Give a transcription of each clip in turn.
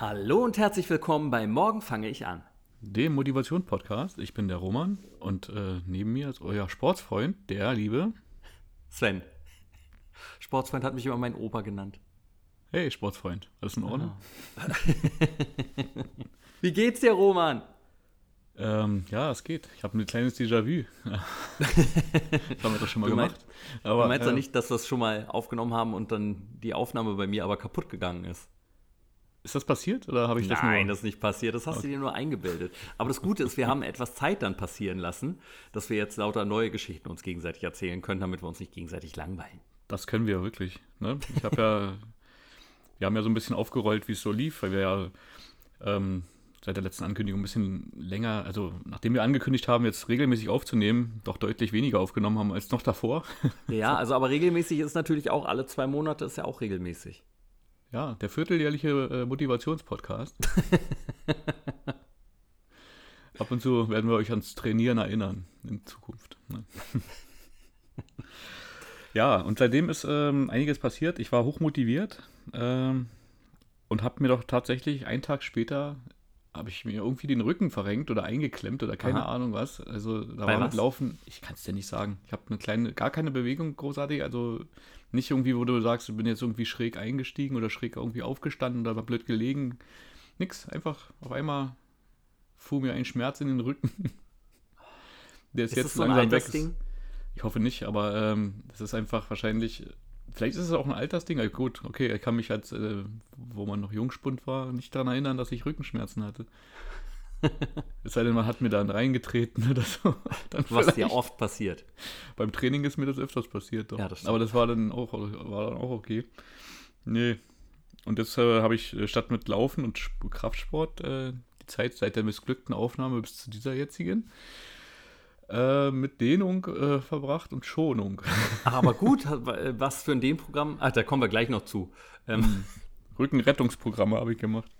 Hallo und herzlich willkommen bei Morgen fange ich an. Dem Motivation-Podcast. Ich bin der Roman und äh, neben mir ist euer Sportsfreund, der liebe Sven. Sportsfreund hat mich immer mein Opa genannt. Hey, Sportsfreund, alles in Ordnung? Wie geht's dir, Roman? Ähm, ja, es geht. Ich habe ein kleines Déjà-vu. das haben wir doch schon mal Du gemacht. meinst- Aber, du meinst doch äh, nicht, dass wir es schon mal aufgenommen haben und dann die Aufnahme bei mir aber kaputt gegangen ist? Ist das passiert oder habe ich das Nein, nur? das ist nicht passiert. Das hast du dir nur eingebildet. Aber das Gute ist, wir haben etwas Zeit dann passieren lassen, dass wir jetzt lauter neue Geschichten uns gegenseitig erzählen können, damit wir uns nicht gegenseitig langweilen. Das können wir wirklich. Ne? Ich habe ja, wir haben ja so ein bisschen aufgerollt, wie es so lief, weil wir ja ähm, seit der letzten Ankündigung ein bisschen länger, also nachdem wir angekündigt haben, jetzt regelmäßig aufzunehmen, doch deutlich weniger aufgenommen haben als noch davor. Ja, also aber regelmäßig ist natürlich auch alle zwei Monate ist ja auch regelmäßig. Ja, der vierteljährliche äh, Motivationspodcast. Ab und zu werden wir euch ans Trainieren erinnern in Zukunft. Ne? ja, und seitdem ist ähm, einiges passiert. Ich war hochmotiviert ähm, und habe mir doch tatsächlich einen Tag später habe ich mir irgendwie den Rücken verrenkt oder eingeklemmt oder keine Aha. Ahnung was. Also da Bei war mit was? Laufen, ich kann es dir nicht sagen. Ich habe eine kleine, gar keine Bewegung großartig, also nicht irgendwie, wo du sagst, ich bin jetzt irgendwie schräg eingestiegen oder schräg irgendwie aufgestanden oder war blöd gelegen. Nix, einfach auf einmal fuhr mir ein Schmerz in den Rücken. Der ist, Ist jetzt das so ein langsam weg. Altersding? Ich hoffe nicht, aber ähm, das ist einfach wahrscheinlich, vielleicht ist es auch ein Altersding. Also gut, okay, ich kann mich als, äh, wo man noch Jungspund war, nicht daran erinnern, dass ich Rückenschmerzen hatte. es sei denn, man hat mir dann reingetreten oder so. Dann Was ja oft passiert. Beim Training ist mir das öfters passiert. Doch. Ja, das. Aber das war dann auch, war dann auch okay. Nee. Und jetzt äh, habe ich äh, statt mit Laufen und Sp- Kraftsport äh, die Zeit seit der missglückten Aufnahme bis zu dieser jetzigen äh, mit Dehnung äh, verbracht und Schonung. Aber gut, was für ein Dem-Programm. Ach, da kommen wir gleich noch zu. Ähm, Rückenrettungsprogramme habe ich gemacht.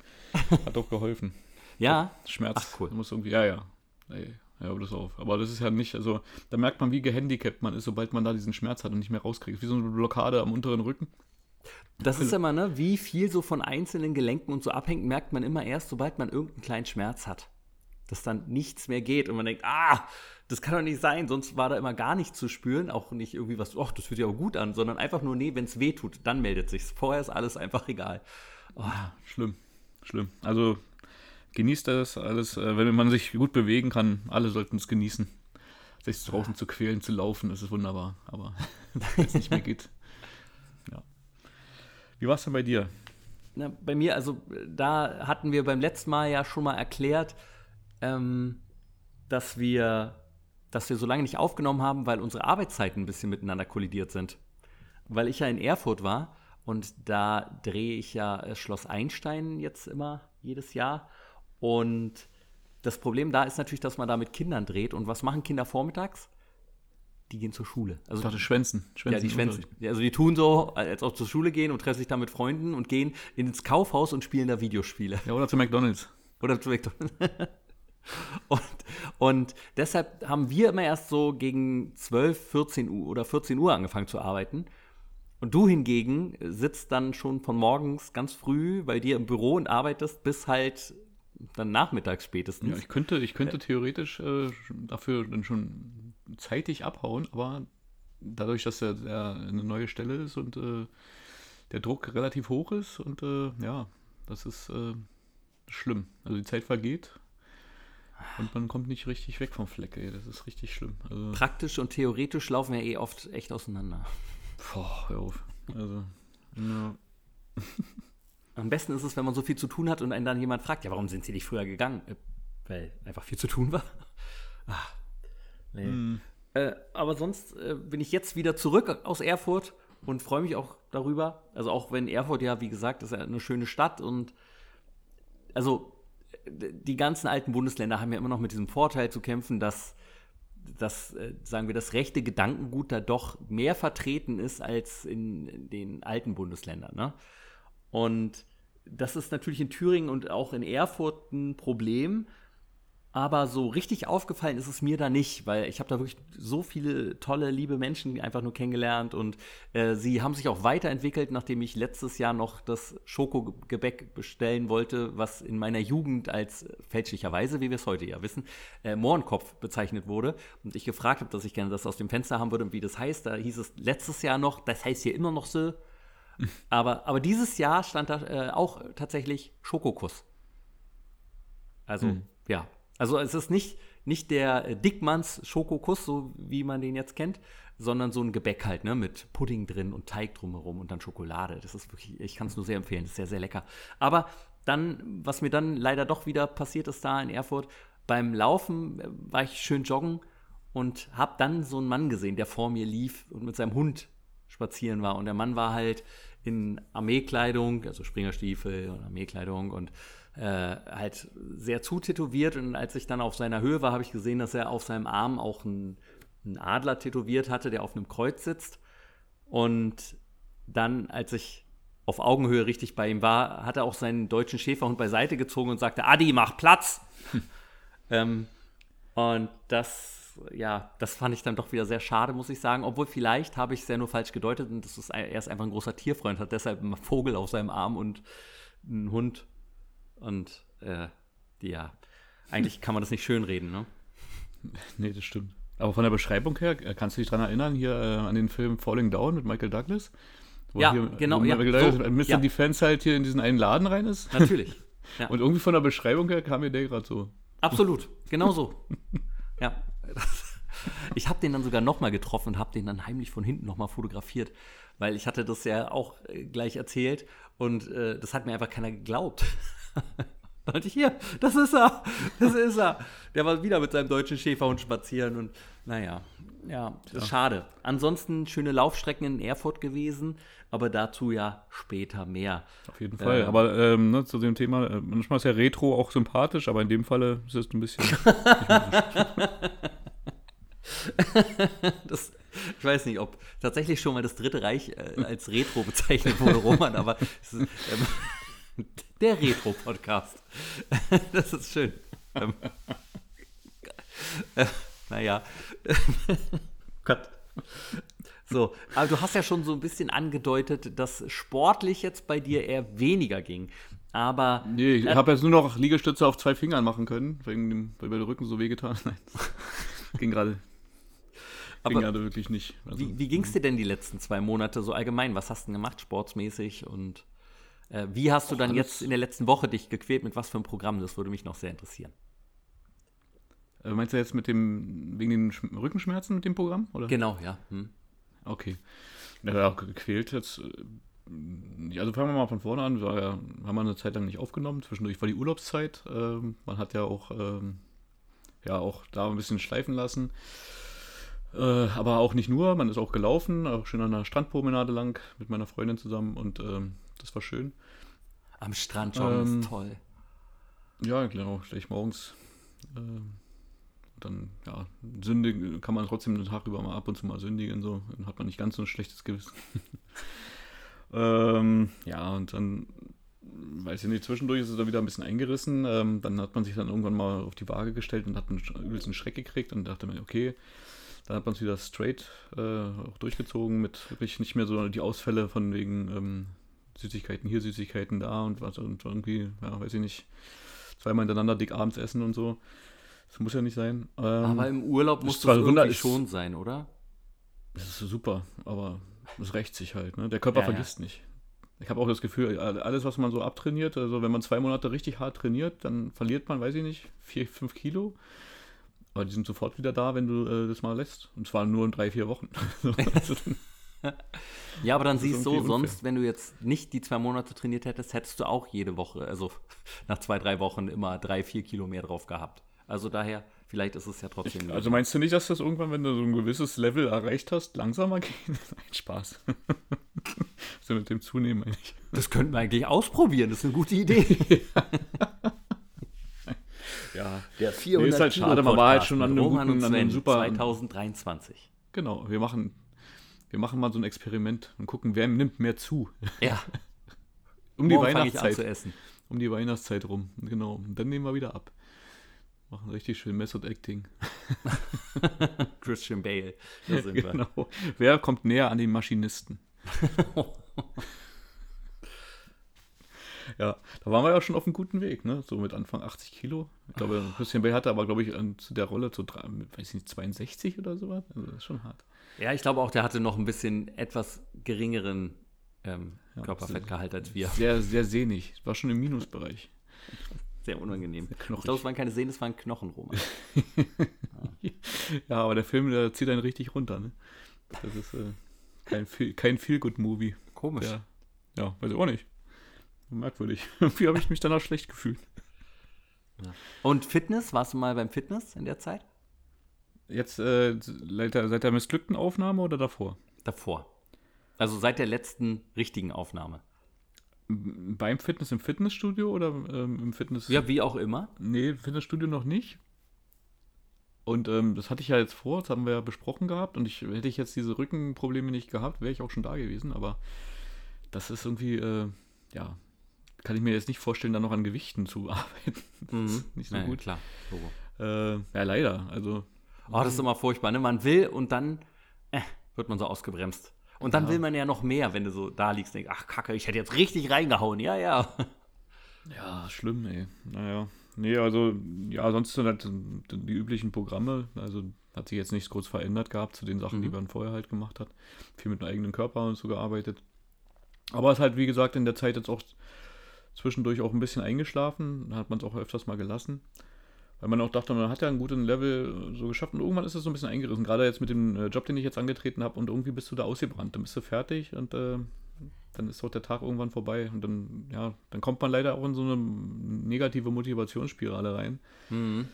Hat auch geholfen. Ja, Schmerz. Ach, cool. Muss irgendwie, ja, ja. Ey, ja, das auf. Aber das ist ja nicht, also da merkt man, wie gehandicapt man ist, sobald man da diesen Schmerz hat und nicht mehr rauskriegt. Wie so eine Blockade am unteren Rücken. das ist immer, ne, wie viel so von einzelnen Gelenken und so abhängt, merkt man immer erst, sobald man irgendeinen kleinen Schmerz hat. Dass dann nichts mehr geht und man denkt, ah, das kann doch nicht sein, sonst war da immer gar nichts zu spüren, auch nicht irgendwie was, ach, das fühlt sich aber gut an, sondern einfach nur, nee, wenn es weh tut, dann meldet sich's. Vorher ist alles einfach egal. Oh, Schlimm. Schlimm. Also genießt das alles, äh, wenn man sich gut bewegen kann. Alle sollten es genießen. Sich draußen zu quälen, zu laufen, das ist wunderbar. Aber wenn es nicht mehr geht. Ja. Wie war es denn bei dir? Na, bei mir, also da hatten wir beim letzten Mal ja schon mal erklärt, ähm, dass wir, dass wir so lange nicht aufgenommen haben, weil unsere Arbeitszeiten ein bisschen miteinander kollidiert sind. Weil ich ja in Erfurt war und da drehe ich ja äh, Schloss Einstein jetzt immer jedes Jahr. Und das Problem da ist natürlich, dass man da mit Kindern dreht. Und was machen Kinder vormittags? Die gehen zur Schule. Ich Also dachte Schwänzen. Schwänzen ja, die Schwänze. Ja, Also die tun so, als ob zur Schule gehen und treffen sich da mit Freunden und gehen ins Kaufhaus und spielen da Videospiele. Ja, oder zu McDonalds. Oder zu McDonald's. Und, und deshalb haben wir immer erst so gegen 12, 14 Uhr oder 14 Uhr angefangen zu arbeiten. Und du hingegen sitzt dann schon von morgens ganz früh bei dir im Büro und arbeitest bis halt dann nachmittags spätestens. Ja, ich könnte, ich könnte theoretisch äh, dafür dann schon zeitig abhauen, aber dadurch, dass er der eine neue Stelle ist und äh, der Druck relativ hoch ist und äh, ja, das ist äh, schlimm. Also die Zeit vergeht und man kommt nicht richtig weg vom Fleck, ey. Das ist richtig schlimm. Also, Praktisch und theoretisch laufen ja eh oft echt auseinander. boah, hör auf. Also, ja. Am besten ist es, wenn man so viel zu tun hat und einen dann jemand fragt, ja, warum sind Sie nicht früher gegangen? Äh, Weil einfach viel zu tun war. Ah, nee. Äh, aber sonst äh, bin ich jetzt wieder zurück aus Erfurt und freue mich auch darüber. Also auch wenn Erfurt ja, wie gesagt, ist ja eine schöne Stadt und also die ganzen alten Bundesländer haben ja immer noch mit diesem Vorteil zu kämpfen, dass dass, äh, sagen wir, das rechte Gedankengut da doch mehr vertreten ist als in den alten Bundesländern. Ne? Und das ist natürlich in Thüringen und auch in Erfurt ein Problem, aber so richtig aufgefallen ist es mir da nicht, weil ich habe da wirklich so viele tolle, liebe Menschen einfach nur kennengelernt und äh, sie haben sich auch weiterentwickelt, nachdem ich letztes Jahr noch das Schokogebäck bestellen wollte, was in meiner Jugend als fälschlicherweise, wie wir es heute ja wissen, äh, Mohrenkopf bezeichnet wurde. Und ich gefragt habe, dass ich gerne das aus dem Fenster haben würde und wie das heißt. Da hieß es letztes Jahr noch, das heißt hier immer noch so. Aber, aber dieses Jahr stand da äh, auch tatsächlich Schokokuss. Also, hm. ja, also es ist nicht, nicht der äh, Dickmanns Schokokuss, so wie man den jetzt kennt, sondern so ein Gebäck halt, ne, mit Pudding drin und Teig drumherum und dann Schokolade. Das ist wirklich, ich kann es nur sehr empfehlen, das ist sehr, sehr lecker. Aber dann, was mir dann leider doch wieder passiert ist da in Erfurt, beim Laufen äh, war ich schön joggen und habe dann so einen Mann gesehen, der vor mir lief und mit seinem Hund spazieren war. Und der Mann war halt in Armeekleidung, also Springerstiefel und Armeekleidung und äh, halt sehr zutätowiert. Und als ich dann auf seiner Höhe war, habe ich gesehen, dass er auf seinem Arm auch einen, einen Adler tätowiert hatte, der auf einem Kreuz sitzt. Und dann, als ich auf Augenhöhe richtig bei ihm war, hat er auch seinen deutschen Schäferhund beiseite gezogen und sagte, Adi, mach Platz! ähm, und das, ja, das fand ich dann doch wieder sehr schade, muss ich sagen. Obwohl vielleicht habe ich es ja nur falsch gedeutet und das ist, er ist einfach ein großer Tierfreund, hat deshalb einen Vogel auf seinem Arm und einen Hund. Und äh, ja, eigentlich kann man das nicht schönreden, ne? Nee, das stimmt. Aber von der Beschreibung her, äh, kannst du dich daran erinnern, hier äh, an den Film Falling Down mit Michael Douglas? ja, hier, genau. Ja, Michael Douglas, so, Mr. Ja. Defense halt hier in diesen einen Laden rein ist. Natürlich. Ja. Und irgendwie von der Beschreibung her kam mir der gerade so. Absolut, genau so. ja. Ich habe den dann sogar nochmal getroffen und habe den dann heimlich von hinten nochmal fotografiert, weil ich hatte das ja auch äh, gleich erzählt und äh, das hat mir einfach keiner geglaubt. Und ich hier, das ist er, das ist er. Der war wieder mit seinem deutschen Schäferhund spazieren und naja, ja, ja. schade. Ansonsten schöne Laufstrecken in Erfurt gewesen, aber dazu ja später mehr. Auf jeden Fall. Ähm, aber ähm, ne, zu dem Thema, äh, manchmal ist ja Retro auch sympathisch, aber in dem Falle ist es ein bisschen. das, ich weiß nicht, ob tatsächlich schon mal das Dritte Reich äh, als Retro bezeichnet wurde, Roman, aber ist, ähm, der Retro-Podcast. das ist schön. Ähm, äh, naja. Gott. So, aber du hast ja schon so ein bisschen angedeutet, dass sportlich jetzt bei dir eher weniger ging. Aber. Nee, ich äh, habe jetzt nur noch Liegestütze auf zwei Fingern machen können, wegen dem, weil mir der Rücken so wehgetan Nein. ging gerade. Ging gerade wirklich nicht. Also, wie wie ging es dir denn die letzten zwei Monate so allgemein? Was hast du denn gemacht, sportsmäßig und. Äh, wie hast du dann jetzt in der letzten Woche dich gequält? Mit was für einem Programm? Das würde mich noch sehr interessieren. Äh, meinst du jetzt mit dem, wegen den Sch Rückenschmerzen mit dem Programm? Oder? Genau, ja. Hm. Okay. Ja, auch gequält jetzt. Äh, also fangen wir mal von vorne an. Wir haben wir eine Zeit lang nicht aufgenommen. Zwischendurch war die Urlaubszeit. Ähm, man hat ja auch, ähm, ja auch da ein bisschen schleifen lassen. Äh, aber auch nicht nur. Man ist auch gelaufen, auch schön an der Strandpromenade lang mit meiner Freundin zusammen und ähm, das war schön. Am Strand joggen ähm, ist toll. Ja, genau. Stelle ich morgens. Ähm, dann, ja, sündigen kann man trotzdem den Tag über mal ab und zu mal sündigen. So. Dann hat man nicht ganz so ein schlechtes Gewissen. ähm, ja, und dann, weiß ich nicht, zwischendurch ist es dann wieder ein bisschen eingerissen. Ähm, dann hat man sich dann irgendwann mal auf die Waage gestellt und hat einen übelsten Schreck gekriegt und dachte mir, okay, dann hat man es wieder straight äh, auch durchgezogen mit wirklich nicht mehr so die Ausfälle von wegen ähm, Süßigkeiten hier, Süßigkeiten da und was und irgendwie, ja, weiß ich nicht, zweimal hintereinander dick abends essen und so. Das muss ja nicht sein. Ähm, aber im Urlaub muss das irgendwie schon sein, oder? Das ist super, aber es rächt sich halt. Ne? Der Körper ja, vergisst ja. nicht. Ich habe auch das Gefühl, alles, was man so abtrainiert, also wenn man zwei Monate richtig hart trainiert, dann verliert man, weiß ich nicht, vier, fünf Kilo. Aber die sind sofort wieder da, wenn du äh, das mal lässt. Und zwar nur in drei, vier Wochen. Ja, aber dann siehst du, sonst, wenn du jetzt nicht die zwei Monate trainiert hättest, hättest du auch jede Woche, also nach zwei, drei Wochen immer drei, vier Kilo mehr drauf gehabt. Also daher, vielleicht ist es ja trotzdem. Ich, also meinst du nicht, dass das irgendwann, wenn du so ein gewisses Level erreicht hast, langsamer geht? Nein, Spaß. also mit dem Zunehmen eigentlich. Das könnten wir eigentlich ausprobieren, das ist eine gute Idee. ja, der 400 nee, ist halt schade, man war halt schon an einem, guten, an einem super 2023. Genau, wir machen wir machen mal so ein Experiment und gucken, wer nimmt mehr zu. Ja. um die Weihnachtszeit. Um die Weihnachtszeit rum. Genau. Und dann nehmen wir wieder ab. Machen richtig schön Method Acting. Christian Bale. Da sind genau. Wir. Wer kommt näher an den Maschinisten? Ja, da waren wir ja schon auf einem guten Weg, ne? So mit Anfang 80 Kilo. Ich glaube, Christian Bale hatte aber, glaube ich, zu der Rolle zu, weiß ich nicht, 62 oder sowas. Also das ist schon hart. Ja, ich glaube auch, der hatte noch ein bisschen etwas geringeren ähm, ja, Körperfettgehalt als wir. Sehr, sehr sehnig. War schon im Minusbereich. Sehr unangenehm. Sehr ich glaube, es waren keine Sehnen, es waren Knochen, Roman. ja. ja, aber der Film, der zieht einen richtig runter. Ne? Das ist äh, kein Feel-Good-Movie. Komisch. Der, ja, weiß ich auch nicht. Merkwürdig. Irgendwie habe ich mich danach schlecht gefühlt. Ja. Und Fitness? Warst du mal beim Fitness in der Zeit? Jetzt äh, seit, der, seit der missglückten Aufnahme oder davor? Davor. Also seit der letzten richtigen Aufnahme. Beim Fitness im Fitnessstudio oder ähm, im Fitness? Ja, wie auch immer. Nee, Fitnessstudio noch nicht. Und ähm, das hatte ich ja jetzt vor, das haben wir ja besprochen gehabt. Und ich hätte ich jetzt diese Rückenprobleme nicht gehabt, wäre ich auch schon da gewesen. Aber das ist irgendwie, äh, ja, kann ich mir jetzt nicht vorstellen, da noch an Gewichten zu arbeiten. Mhm. nicht so Nein, gut. Klar. Äh, ja, leider. Also. Oh, das ist immer furchtbar, ne? Man will und dann äh, wird man so ausgebremst. Und dann ja. will man ja noch mehr, wenn du so da liegst und denkst, ach Kacke, ich hätte jetzt richtig reingehauen. Ja, ja. Ja, schlimm, ey. Naja. Nee, also, ja, sonst sind halt die üblichen Programme. Also hat sich jetzt nichts groß verändert gehabt zu den Sachen, mhm. die man vorher halt gemacht hat. Viel mit dem eigenen Körper und so gearbeitet. Aber es ist halt, wie gesagt, in der Zeit jetzt auch zwischendurch auch ein bisschen eingeschlafen. Da hat man es auch öfters mal gelassen. Weil man auch dachte, man hat ja einen guten Level so geschafft und irgendwann ist es so ein bisschen eingerissen. Gerade jetzt mit dem äh, Job, den ich jetzt angetreten habe und irgendwie bist du da ausgebrannt. Dann bist du fertig und äh, dann ist auch der Tag irgendwann vorbei. Und dann, ja, dann kommt man leider auch in so eine negative Motivationsspirale rein. Mhm.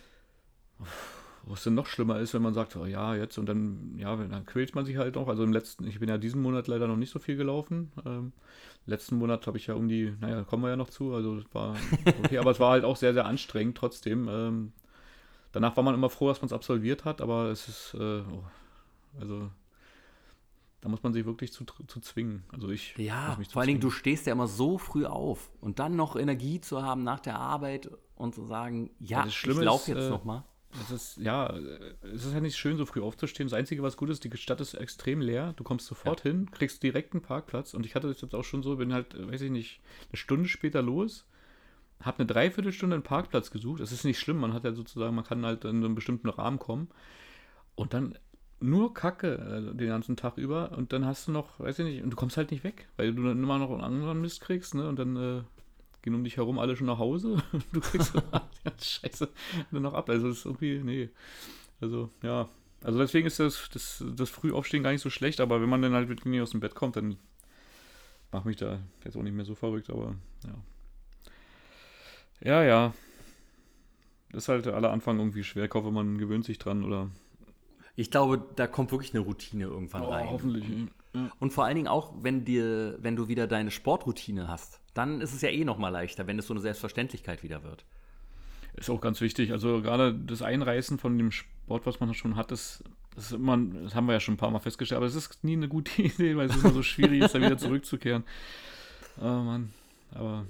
Wo es dann noch schlimmer ist, wenn man sagt, oh ja, jetzt und dann, ja, dann quält man sich halt auch. Also im letzten, ich bin ja diesen Monat leider noch nicht so viel gelaufen. Ähm, letzten Monat habe ich ja um die, naja, kommen wir ja noch zu, also es war okay, aber es war halt auch sehr, sehr anstrengend trotzdem. Ähm, danach war man immer froh, dass man es absolviert hat, aber es ist, äh, oh, also da muss man sich wirklich zu, zu zwingen. Also ich. Ja, vor allen Dingen, du stehst ja immer so früh auf und dann noch Energie zu haben nach der Arbeit und zu sagen, ja, ich laufe jetzt äh, nochmal. Es ist, ja, es ist ja nicht schön, so früh aufzustehen. Das Einzige, was gut ist, die Stadt ist extrem leer. Du kommst sofort ja. hin, kriegst direkt einen Parkplatz. Und ich hatte das jetzt auch schon so, bin halt, weiß ich nicht, eine Stunde später los, habe eine Dreiviertelstunde einen Parkplatz gesucht. Das ist nicht schlimm, man hat ja sozusagen, man kann halt in einen bestimmten Rahmen kommen. Und dann nur Kacke äh, den ganzen Tag über. Und dann hast du noch, weiß ich nicht, und du kommst halt nicht weg, weil du dann immer noch einen anderen Mist kriegst, ne? Und dann äh, gehen um dich herum alle schon nach Hause. du kriegst ja, Scheiße dann noch ab. Also das ist irgendwie, nee. Also, ja. Also deswegen ist das, das, das Frühaufstehen gar nicht so schlecht, aber wenn man dann halt wirklich aus dem Bett kommt, dann macht mich da jetzt auch nicht mehr so verrückt, aber ja. Ja, ja. Das ist halt aller Anfang irgendwie schwer. Ich hoffe, man gewöhnt sich dran oder. Ich glaube, da kommt wirklich eine Routine irgendwann oh, rein. Hoffentlich. Und vor allen Dingen auch, wenn dir, wenn du wieder deine Sportroutine hast dann ist es ja eh noch mal leichter, wenn es so eine Selbstverständlichkeit wieder wird. Ist auch ganz wichtig. Also gerade das Einreißen von dem Sport, was man schon hat, ist, das, ist immer, das haben wir ja schon ein paar Mal festgestellt, aber es ist nie eine gute Idee, weil es immer so schwierig ist, da wieder zurückzukehren. Oh Mann, aber.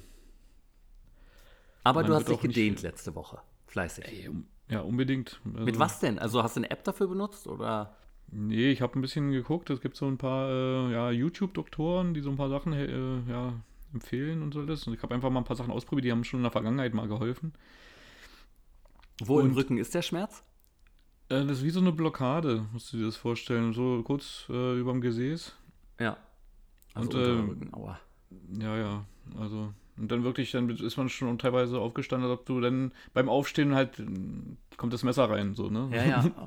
Aber du hast dich gedehnt letzte Woche. Fleißig. Ey, um, ja, unbedingt. Also, Mit was denn? Also hast du eine App dafür benutzt oder? Nee, ich habe ein bisschen geguckt. Es gibt so ein paar äh, ja, YouTube-Doktoren, die so ein paar Sachen äh, ja, empfehlen und so das. Und ich habe einfach mal ein paar Sachen ausprobiert, die haben schon in der Vergangenheit mal geholfen. Wo und, im Rücken ist der Schmerz? Äh, das ist wie so eine Blockade, musst du dir das vorstellen. So kurz äh, über dem Gesäß. Ja. Also und, äh, Rücken, aua. Ja, ja. Also. Und dann wirklich, dann ist man schon teilweise aufgestanden, als ob du dann beim Aufstehen halt kommt das Messer rein, so, ne? Ja, ja.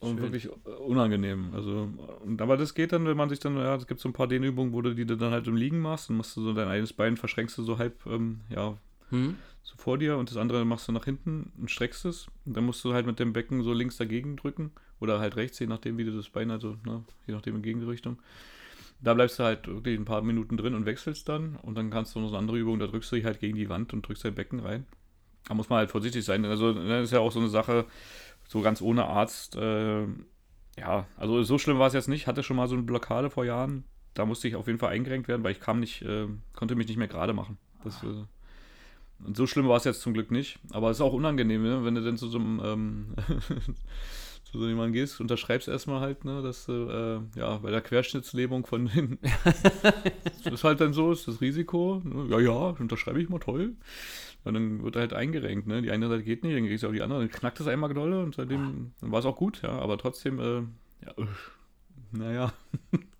Oh. Und Schön. wirklich unangenehm. Also, und, aber das geht dann, wenn man sich dann, ja, es gibt so ein paar Dehnübungen, wo du die dann halt im Liegen machst, dann machst du so dein eines Bein, verschränkst du so halb, ähm, ja, hm? so vor dir und das andere machst du nach hinten und streckst es. Und dann musst du halt mit dem Becken so links dagegen drücken oder halt rechts, je nachdem, wie du das Bein, also, ne, je nachdem in Gegenrichtung. Da bleibst du halt wirklich ein paar Minuten drin und wechselst dann und dann kannst du noch so eine andere Übung, da drückst du dich halt gegen die Wand und drückst dein Becken rein. Da muss man halt vorsichtig sein. Also, das ist ja auch so eine Sache, so ganz ohne Arzt. Äh, ja, also so schlimm war es jetzt nicht. Hatte schon mal so eine Blockade vor Jahren. Da musste ich auf jeden Fall eingerenkt werden, weil ich kam nicht, äh, konnte mich nicht mehr gerade machen. Das, äh, Und so schlimm war es jetzt zum Glück nicht. Aber es ist auch unangenehm, ne? wenn du dann zu so einem ähm, zu so jemandem gehst, unterschreibst erstmal halt, ne, dass du, äh, ja, bei der Querschnittslähmung von den. das ist halt dann so, ist das Risiko. Ne? Ja, ja, unterschreibe ich mal toll. Und dann wird halt eingerenkt, ne? Die eine Seite geht nicht, dann kriegst du auch die andere, dann knackt es einmal dolle und seitdem dann war es auch gut, ja, aber trotzdem, äh, ja, naja.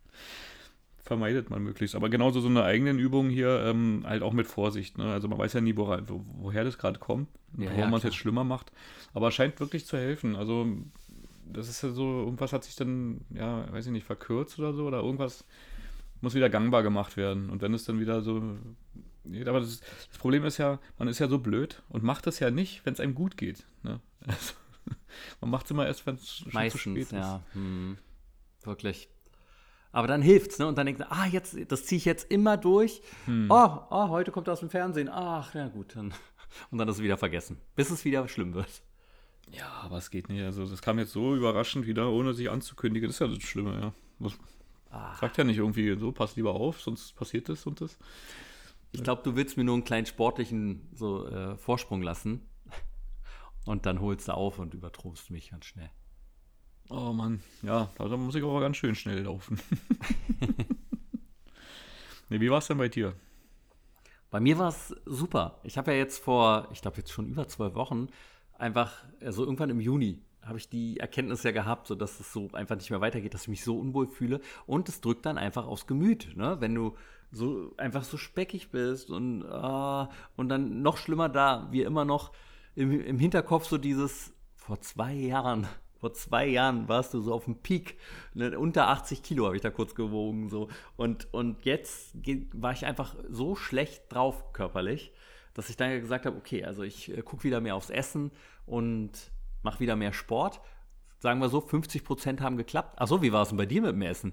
vermeidet man möglichst. Aber genauso so eine eigenen Übung hier, ähm, halt auch mit Vorsicht. Ne? Also man weiß ja nie, wo, woher das gerade kommt, ja, warum ja, man es jetzt schlimmer macht. Aber scheint wirklich zu helfen. Also das ist ja so, irgendwas hat sich dann, ja, weiß ich nicht, verkürzt oder so, oder irgendwas muss wieder gangbar gemacht werden. Und wenn es dann wieder so. Aber das, das Problem ist ja, man ist ja so blöd und macht es ja nicht, wenn es einem gut geht. Ne? Also, man macht es immer erst, wenn es schon zu spät ist. ja. Hm. Wirklich. Aber dann hilft's, ne? Und dann denkt man, ah, jetzt, das ziehe ich jetzt immer durch. Hm. Oh, oh, heute kommt er aus dem Fernsehen. Ach, ja gut, dann. Und dann ist es wieder vergessen, bis es wieder schlimm wird. Ja, aber es geht nicht. Also, das kam jetzt so überraschend wieder, ohne sich anzukündigen. Das ist ja das Schlimme, ja. Was, ah. Sagt ja nicht irgendwie so, pass lieber auf, sonst passiert das und das. Ich glaube, du willst mir nur einen kleinen sportlichen so, äh, Vorsprung lassen. Und dann holst du auf und übertrobst mich ganz schnell. Oh Mann, ja, da muss ich aber ganz schön schnell laufen. nee, wie war es denn bei dir? Bei mir war es super. Ich habe ja jetzt vor, ich glaube jetzt schon über zwölf Wochen, einfach, also irgendwann im Juni, habe ich die Erkenntnis ja gehabt, so dass es so einfach nicht mehr weitergeht, dass ich mich so unwohl fühle. Und es drückt dann einfach aufs Gemüt, ne? Wenn du so einfach so speckig bist und, uh, und dann noch schlimmer da, wie immer noch im, im Hinterkopf so dieses vor zwei Jahren vor zwei Jahren warst du so auf dem Peak. Ne, unter 80 Kilo habe ich da kurz gewogen. So. Und, und jetzt war ich einfach so schlecht drauf körperlich, dass ich dann gesagt habe, okay, also ich äh, gucke wieder mehr aufs Essen und mache wieder mehr Sport. Sagen wir so, 50 Prozent haben geklappt. Achso, wie war es denn bei dir mit dem Essen?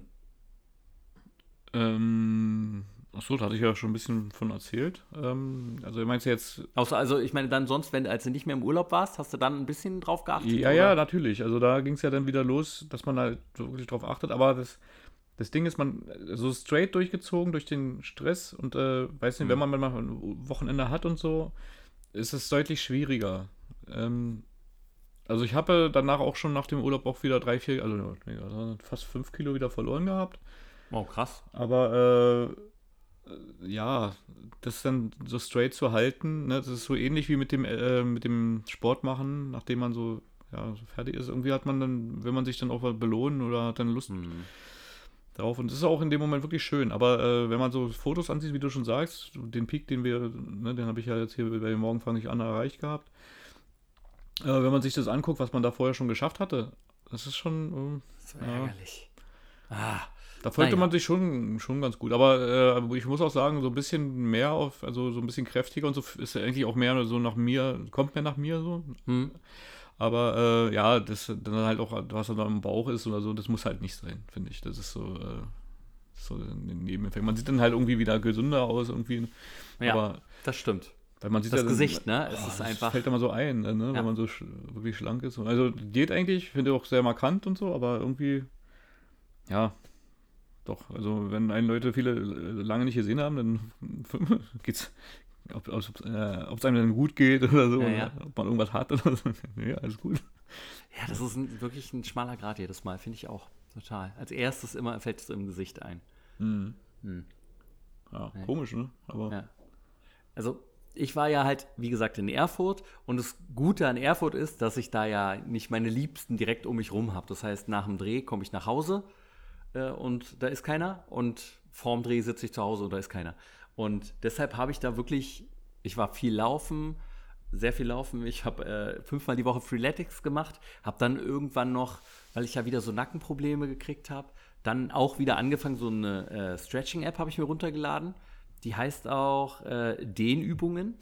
Ähm, achso, da hatte ich ja schon ein bisschen von erzählt. Ähm, also, meinst du jetzt. Außer, also, ich meine, dann sonst, wenn als du nicht mehr im Urlaub warst, hast du dann ein bisschen drauf geachtet? Ja, oder? ja, natürlich. Also, da ging es ja dann wieder los, dass man halt wirklich drauf achtet. Aber das, das Ding ist, man so straight durchgezogen durch den Stress und äh, weiß nicht, mhm. wenn man mal ein Wochenende hat und so, ist es deutlich schwieriger. Ähm, also ich habe danach auch schon nach dem Urlaub auch wieder drei, vier, also, fast fünf Kilo wieder verloren gehabt. Oh, krass. Aber äh, ja, das dann so straight zu halten, ne, das ist so ähnlich wie mit dem, äh, mit dem Sport machen, nachdem man so, ja, so fertig ist. Irgendwie hat man dann, wenn man sich dann auch belohnen oder hat dann Lust. Mhm drauf. Und das ist auch in dem Moment wirklich schön. Aber äh, wenn man so Fotos ansieht, wie du schon sagst, den Peak, den wir, ne, den habe ich ja jetzt hier bei Morgen fange ich an erreicht gehabt. Äh, wenn man sich das anguckt, was man da vorher schon geschafft hatte, das ist schon. Äh, so ärgerlich. Ah. Da folgte ja. man sich schon, schon ganz gut. Aber äh, ich muss auch sagen, so ein bisschen mehr auf, also so ein bisschen kräftiger und so ist ja eigentlich auch mehr so nach mir, kommt mehr nach mir so. Hm. Aber äh, ja, das dann halt auch, was da im Bauch ist oder so, das muss halt nicht sein, finde ich. Das ist so, äh, so ein Nebeneffekt. Man sieht dann halt irgendwie wieder gesünder aus, irgendwie. Ja, aber, das stimmt. Weil man sieht das ja Gesicht, ne? Es oh, ist einfach. fällt immer so ein, ne? Ja. wenn man so sch wirklich schlank ist. Also geht eigentlich, finde ich auch sehr markant und so, aber irgendwie, ja, doch. Also wenn einen Leute viele äh, lange nicht gesehen haben, dann geht's, ob es äh, einem dann gut geht oder so, ja, ja. Ob man irgendwas hat oder so. ja, alles gut. Ja, das ist ein, wirklich ein schmaler Grad jedes Mal, finde ich auch. Total. Als erstes immer fällt es im Gesicht ein. Mhm. Mhm. Ja, nee. komisch, ne? Aber. Ja. Also, ich war ja halt, wie gesagt, in Erfurt und das Gute an Erfurt ist, dass ich da ja nicht meine Liebsten direkt um mich rum habe. Das heißt, nach dem Dreh komme ich nach Hause äh, und da ist keiner und vorm Dreh sitze ich zu Hause und da ist keiner. Und deshalb habe ich da wirklich, ich war viel laufen, sehr viel laufen. Ich habe äh, fünfmal die Woche Freeletics gemacht, habe dann irgendwann noch, weil ich ja wieder so Nackenprobleme gekriegt habe, dann auch wieder angefangen, so eine äh, Stretching-App habe ich mir runtergeladen. Die heißt auch äh, Dehnübungen.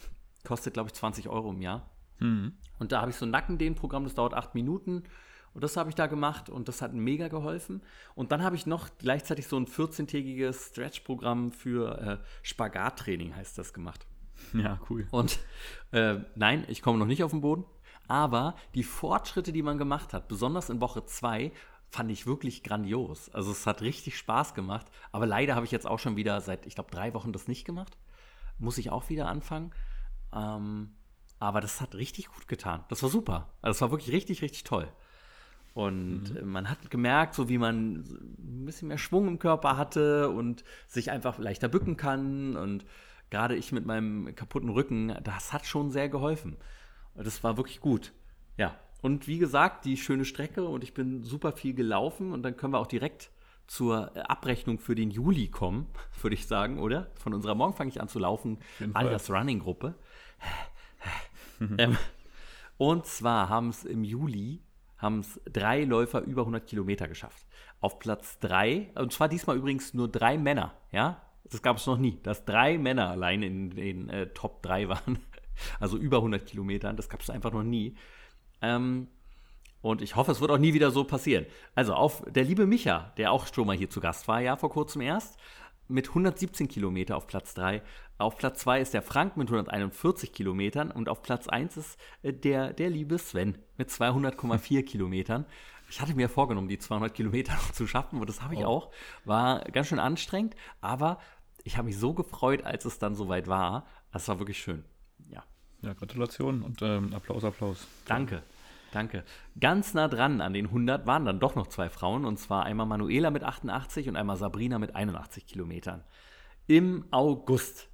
Kostet, glaube ich, 20 Euro im Jahr. Mhm. Und da habe ich so ein Nackendehnprogramm, das dauert acht Minuten. Und das habe ich da gemacht und das hat mega geholfen. Und dann habe ich noch gleichzeitig so ein 14-tägiges Stretch-Programm für äh, Spagattraining, heißt das, gemacht. Ja, cool. Und äh, nein, ich komme noch nicht auf den Boden. Aber die Fortschritte, die man gemacht hat, besonders in Woche 2, fand ich wirklich grandios. Also es hat richtig Spaß gemacht. Aber leider habe ich jetzt auch schon wieder seit, ich glaube, drei Wochen das nicht gemacht. Muss ich auch wieder anfangen. Ähm, aber das hat richtig gut getan. Das war super. Also es war wirklich richtig, richtig toll. Und mhm. man hat gemerkt, so wie man ein bisschen mehr Schwung im Körper hatte und sich einfach leichter bücken kann. Und gerade ich mit meinem kaputten Rücken, das hat schon sehr geholfen. Das war wirklich gut. Ja. Und wie gesagt, die schöne Strecke und ich bin super viel gelaufen und dann können wir auch direkt zur Abrechnung für den Juli kommen, würde ich sagen, oder? Von unserer Morgen fange ich an zu laufen, alias Running-Gruppe. ähm, und zwar haben es im Juli haben es drei Läufer über 100 Kilometer geschafft. Auf Platz drei, und zwar diesmal übrigens nur drei Männer, ja? Das gab es noch nie, dass drei Männer allein in den äh, Top 3 waren. Also über 100 Kilometern, das gab es einfach noch nie. Ähm, und ich hoffe, es wird auch nie wieder so passieren. Also auf der liebe Micha, der auch schon mal hier zu Gast war, ja, vor kurzem erst, mit 117 Kilometer auf Platz 3. Auf Platz 2 ist der Frank mit 141 Kilometern und auf Platz 1 ist äh, der, der liebe Sven mit 200,4 Kilometern. Ich hatte mir vorgenommen, die 200 Kilometer noch zu schaffen und das habe ich oh. auch. War ganz schön anstrengend, aber ich habe mich so gefreut, als es dann soweit war. Das war wirklich schön. Ja. Ja, Gratulation und ähm, Applaus, Applaus. Danke. Danke. Ganz nah dran an den 100 waren dann doch noch zwei Frauen, und zwar einmal Manuela mit 88 und einmal Sabrina mit 81 Kilometern. Im August.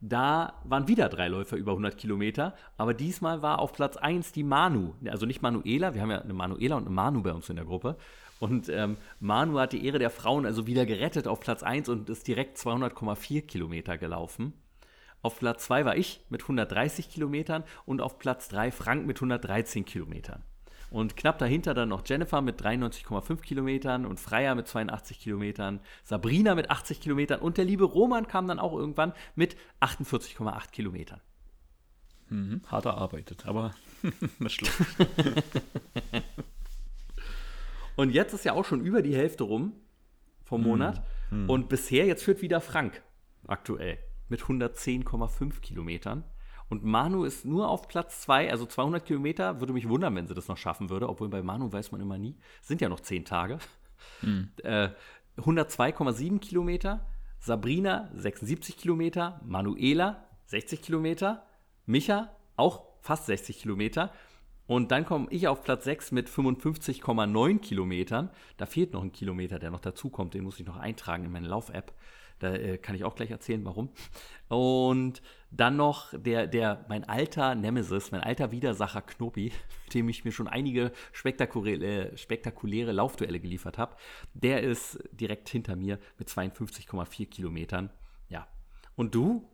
Da waren wieder drei Läufer über 100 Kilometer, aber diesmal war auf Platz 1 die Manu. Also nicht Manuela, wir haben ja eine Manuela und eine Manu bei uns in der Gruppe. Und ähm, Manu hat die Ehre der Frauen also wieder gerettet auf Platz 1 und ist direkt 200,4 Kilometer gelaufen. Auf Platz 2 war ich mit 130 Kilometern und auf Platz 3 Frank mit 113 Kilometern. Und knapp dahinter dann noch Jennifer mit 93,5 Kilometern und Freya mit 82 Kilometern, Sabrina mit 80 Kilometern und der liebe Roman kam dann auch irgendwann mit 48,8 Kilometern. Mhm, hart erarbeitet, aber das schlimm. und jetzt ist ja auch schon über die Hälfte rum vom Monat. Mhm. Mhm. Und bisher, jetzt führt wieder Frank aktuell mit 110,5 Kilometern. Und Manu ist nur auf Platz 2, also 200 Kilometer. Würde mich wundern, wenn sie das noch schaffen würde, obwohl bei Manu weiß man immer nie. Sind ja noch 10 Tage. Hm. Äh, 102,7 Kilometer. Sabrina 76 Kilometer. Manuela 60 Kilometer. Micha auch fast 60 Kilometer. Und dann komme ich auf Platz 6 mit 55,9 Kilometern. Da fehlt noch ein Kilometer, der noch dazukommt. Den muss ich noch eintragen in meine Lauf-App. Da äh, kann ich auch gleich erzählen, warum. Und dann noch der, der, mein alter Nemesis, mein alter Widersacher Knobi, mit dem ich mir schon einige spektakuläre, spektakuläre Laufduelle geliefert habe. Der ist direkt hinter mir mit 52,4 Kilometern. Ja. Und du?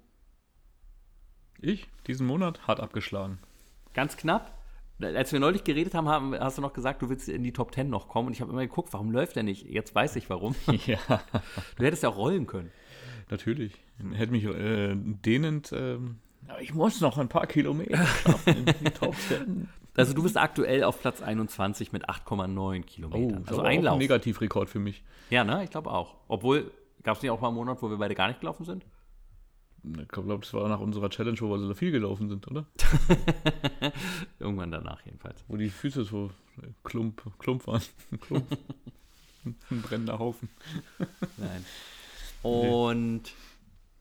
Ich, diesen Monat, hart abgeschlagen. Ganz knapp? Als wir neulich geredet haben, hast du noch gesagt, du willst in die Top 10 noch kommen. Und ich habe immer geguckt, warum läuft der nicht? Jetzt weiß ich warum. Ja. Du hättest ja auch rollen können. Natürlich. Hätte mich äh, dehnend. Äh, ich muss noch ein paar Kilometer schaffen in die Top 10. Also du bist aktuell auf Platz 21 mit 8,9 Kilometern. Oh, also ein Lauf. ein Negativrekord für mich. Ja, ne? Ich glaube auch. Obwohl, gab es nicht auch mal einen Monat, wo wir beide gar nicht gelaufen sind? Ich glaube, das war nach unserer Challenge, wo wir so viel gelaufen sind, oder? Irgendwann danach jedenfalls. Wo die Füße so klump, klump waren. Klump. Ein brennender Haufen. Nein. Und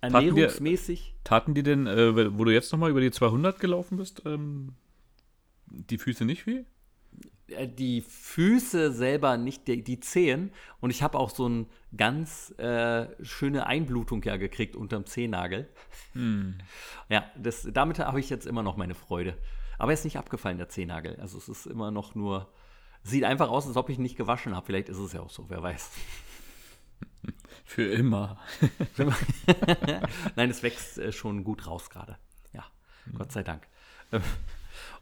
taten ernährungsmäßig. Dir, taten die denn, äh, wo du jetzt nochmal über die 200 gelaufen bist, ähm, die Füße nicht weh? Äh, die Füße selber nicht, die, die Zehen. Und ich habe auch so eine ganz äh, schöne Einblutung ja gekriegt unterm Zehennagel. Hm. Ja, das, damit habe ich jetzt immer noch meine Freude. Aber er ist nicht abgefallen, der Zehennagel. Also es ist immer noch nur, sieht einfach aus, als ob ich ihn nicht gewaschen habe. Vielleicht ist es ja auch so, wer weiß. Für immer. Nein, es wächst äh, schon gut raus gerade. Ja, hm. Gott sei Dank.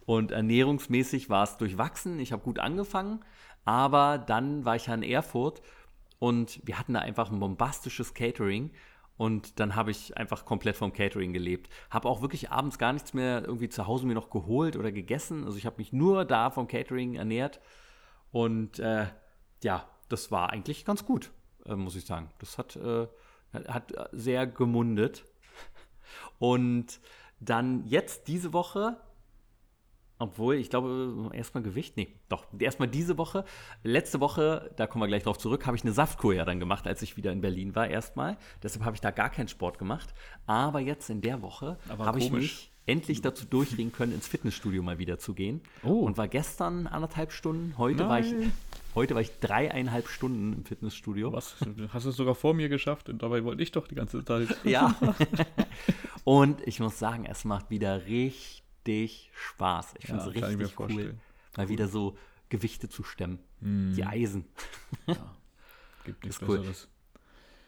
Und ernährungsmäßig war es durchwachsen. Ich habe gut angefangen, aber dann war ich ja in Erfurt und wir hatten da einfach ein bombastisches Catering. Und dann habe ich einfach komplett vom Catering gelebt. Habe auch wirklich abends gar nichts mehr irgendwie zu Hause mir noch geholt oder gegessen. Also ich habe mich nur da vom Catering ernährt. Und äh, ja, das war eigentlich ganz gut, äh, muss ich sagen. Das hat, äh, hat sehr gemundet. Und dann jetzt diese Woche obwohl, ich glaube, erstmal Gewicht, nee, doch, erstmal diese Woche. Letzte Woche, da kommen wir gleich drauf zurück, habe ich eine Saftkur ja dann gemacht, als ich wieder in Berlin war, erstmal. Deshalb habe ich da gar keinen Sport gemacht. Aber jetzt in der Woche habe ich mich endlich dazu durchringen können, ins Fitnessstudio mal wieder zu gehen. Oh. Und war gestern anderthalb Stunden. Heute war ich, heute war ich dreieinhalb Stunden im Fitnessstudio. Was? Du hast es sogar vor mir geschafft und dabei wollte ich doch die ganze Zeit. Ja. und ich muss sagen, es macht wieder richtig Spaß. Ich finde Ja, es mir richtig cool, vorstellen. mal wieder so Gewichte zu stemmen. Die Eisen. Gibt nichts Ist cool. Besseres.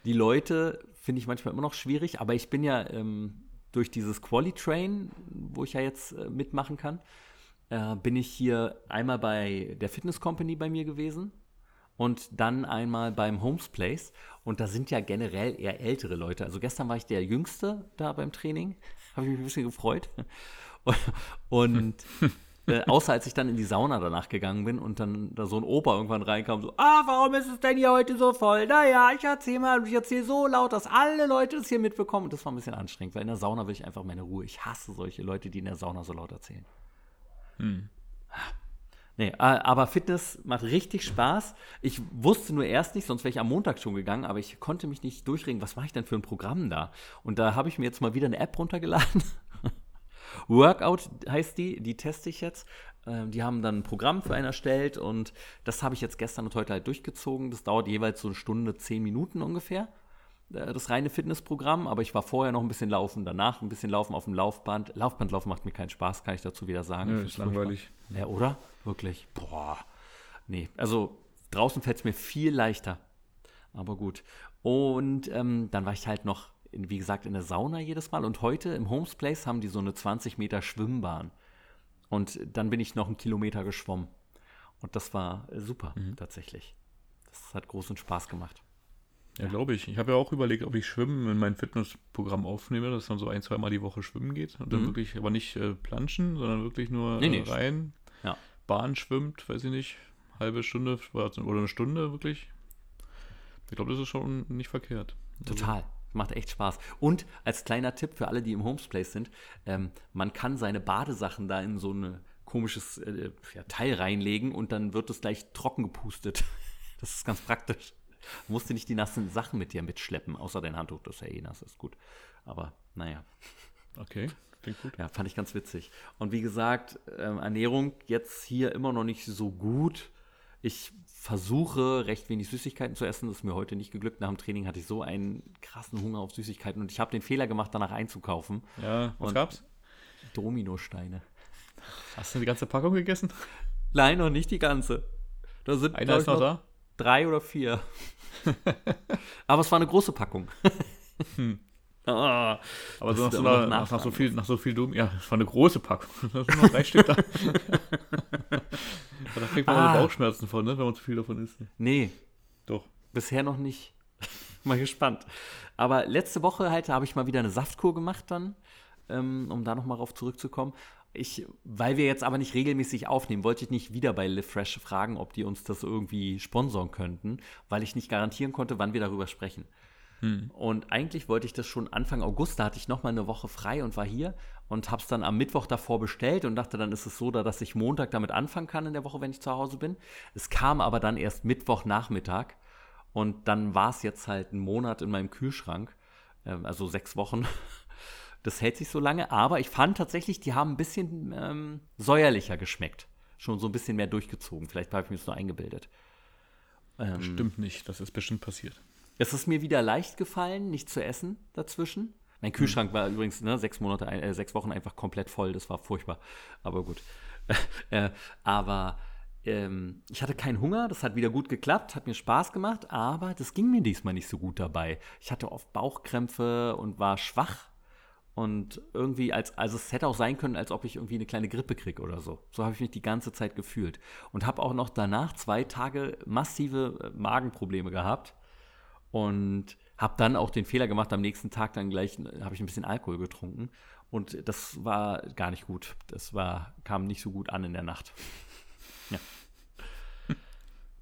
Die Leute finde ich manchmal immer noch schwierig, aber ich bin ja ähm, durch dieses Quali-Train, wo ich ja jetzt äh, mitmachen kann, äh, bin ich hier einmal bei der Fitness Company bei mir gewesen und dann einmal beim Homes Place. Und da sind ja generell eher ältere Leute. Also gestern war ich der Jüngste da beim Training. Habe ich mich ein bisschen gefreut. Und, äh, außer als ich dann in die Sauna danach gegangen bin und dann da so ein Opa irgendwann reinkam, so, ah, warum ist es denn hier heute so voll? Naja, ich erzähle mal und ich erzähle so laut, dass alle Leute es hier mitbekommen. Und das war ein bisschen anstrengend, weil in der Sauna will ich einfach meine Ruhe. Ich hasse solche Leute, die in der Sauna so laut erzählen. Nee, äh, aber Fitness macht richtig Spaß. Ich wusste nur erst nicht, sonst wäre ich am Montag schon gegangen, aber ich konnte mich nicht durchregen, was mache ich denn für ein Programm da? Und da habe ich mir jetzt mal wieder eine App runtergeladen. Workout heißt die, die teste ich jetzt. Ähm, die haben dann ein Programm für einen erstellt und das habe ich jetzt gestern und heute halt durchgezogen. Das dauert jeweils so eine Stunde, zehn Minuten ungefähr. äh, Das reine Fitnessprogramm, aber ich war vorher noch ein bisschen laufen, danach ein bisschen laufen auf dem Laufband. Laufbandlaufen macht mir keinen Spaß, kann ich dazu wieder sagen. Ich ist langweilig. Ja, oder? Wirklich. Boah. Nee, also draußen fällt es mir viel leichter. Aber gut. Und ähm, dann war ich halt noch, in, wie gesagt, in der Sauna jedes Mal. Und heute im Homes Place haben die so eine 20 Meter Schwimmbahn. Und dann bin ich noch einen Kilometer geschwommen. Und das war super, tatsächlich. Das hat großen Spaß gemacht. Ja, glaube ich. Ich habe ja auch überlegt, ob ich Schwimmen in mein Fitnessprogramm aufnehme, dass man so ein, zwei Mal die Woche schwimmen geht. Und dann Mhm. wirklich, aber nicht äh, planschen, sondern wirklich nur Nee, nee. äh, rein. Ja. Bahn schwimmt, weiß ich nicht, halbe Stunde oder eine Stunde wirklich. Ich glaube, das ist schon nicht verkehrt. Also, Total. Macht echt Spaß. Und als kleiner Tipp für alle, die im Homes Place sind, ähm, man kann seine Badesachen da in so ein komisches äh, ja, Teil reinlegen und dann wird es gleich trocken gepustet. Das ist ganz praktisch. Du musst dir nicht die nassen Sachen mit dir mitschleppen, außer dein Handtuch, das ist ja eh nass, ist gut. Aber naja, Okay, klingt gut. ja, fand ich ganz witzig. Und wie gesagt, ähm, Ernährung jetzt hier immer noch nicht so gut. Ich versuche recht wenig Süßigkeiten zu essen. Das ist mir heute nicht geglückt. Nach dem Training hatte ich so einen krassen Hunger auf Süßigkeiten und ich habe den Fehler gemacht, danach einzukaufen. Ja, was Und- gab's? Dominosteine. Hast du die ganze Packung gegessen? Nein, noch nicht die ganze. Da sind Einer ist noch da? drei oder vier. Aber es war eine große Packung. Ah, Aber so nach, so, einer- nach, nach so viel, nach so viel Dom, ja, das war eine große Packung. Da sind noch drei Stück da. da kriegt man Ah. Bauchschmerzen von, ne, wenn man zu viel davon isst. nee, Doch. Bisher noch nicht. mal gespannt. Aber letzte Woche halt habe ich mal wieder eine Saftkur gemacht dann, ähm, um da nochmal drauf zurückzukommen. Ich, weil wir jetzt aber nicht regelmäßig aufnehmen, wollte ich nicht wieder bei Live Fresh fragen, ob die uns das irgendwie sponsoren könnten, weil ich nicht garantieren konnte, wann wir darüber sprechen. Und eigentlich wollte ich das schon Anfang August, da hatte ich noch mal eine Woche frei und war hier und habe es dann am Mittwoch davor bestellt und dachte, dann ist es so, da, dass ich Montag damit anfangen kann in der Woche, wenn ich zu Hause bin. Es kam aber dann erst Mittwochnachmittag und dann war es jetzt halt ein Monat in meinem Kühlschrank, ähm, also sechs Wochen. Das hält sich so lange, aber ich fand tatsächlich, die haben ein bisschen ähm, säuerlicher geschmeckt. Schon so ein bisschen mehr durchgezogen. Vielleicht habe ich mir das nur eingebildet. Ähm, Stimmt nicht, das ist bestimmt passiert. Es ist mir wieder leicht gefallen, nicht zu essen dazwischen. Mein Kühlschrank war übrigens ne, sechs Monate, äh, sechs Wochen einfach komplett voll. Das war furchtbar. Aber gut. äh, aber ähm, ich hatte keinen Hunger. Das hat wieder gut geklappt, hat mir Spaß gemacht. Aber das ging mir diesmal nicht so gut dabei. Ich hatte oft Bauchkrämpfe und war schwach. Und irgendwie, als, also es hätte auch sein können, als ob ich irgendwie eine kleine Grippe kriege oder so. So habe ich mich die ganze Zeit gefühlt. Und habe auch noch danach zwei Tage massive äh, Magenprobleme gehabt. Und habe dann auch den Fehler gemacht, am nächsten Tag dann gleich äh, habe ich ein bisschen Alkohol getrunken. Und das war gar nicht gut. Das war, kam nicht so gut an in der Nacht. Ja.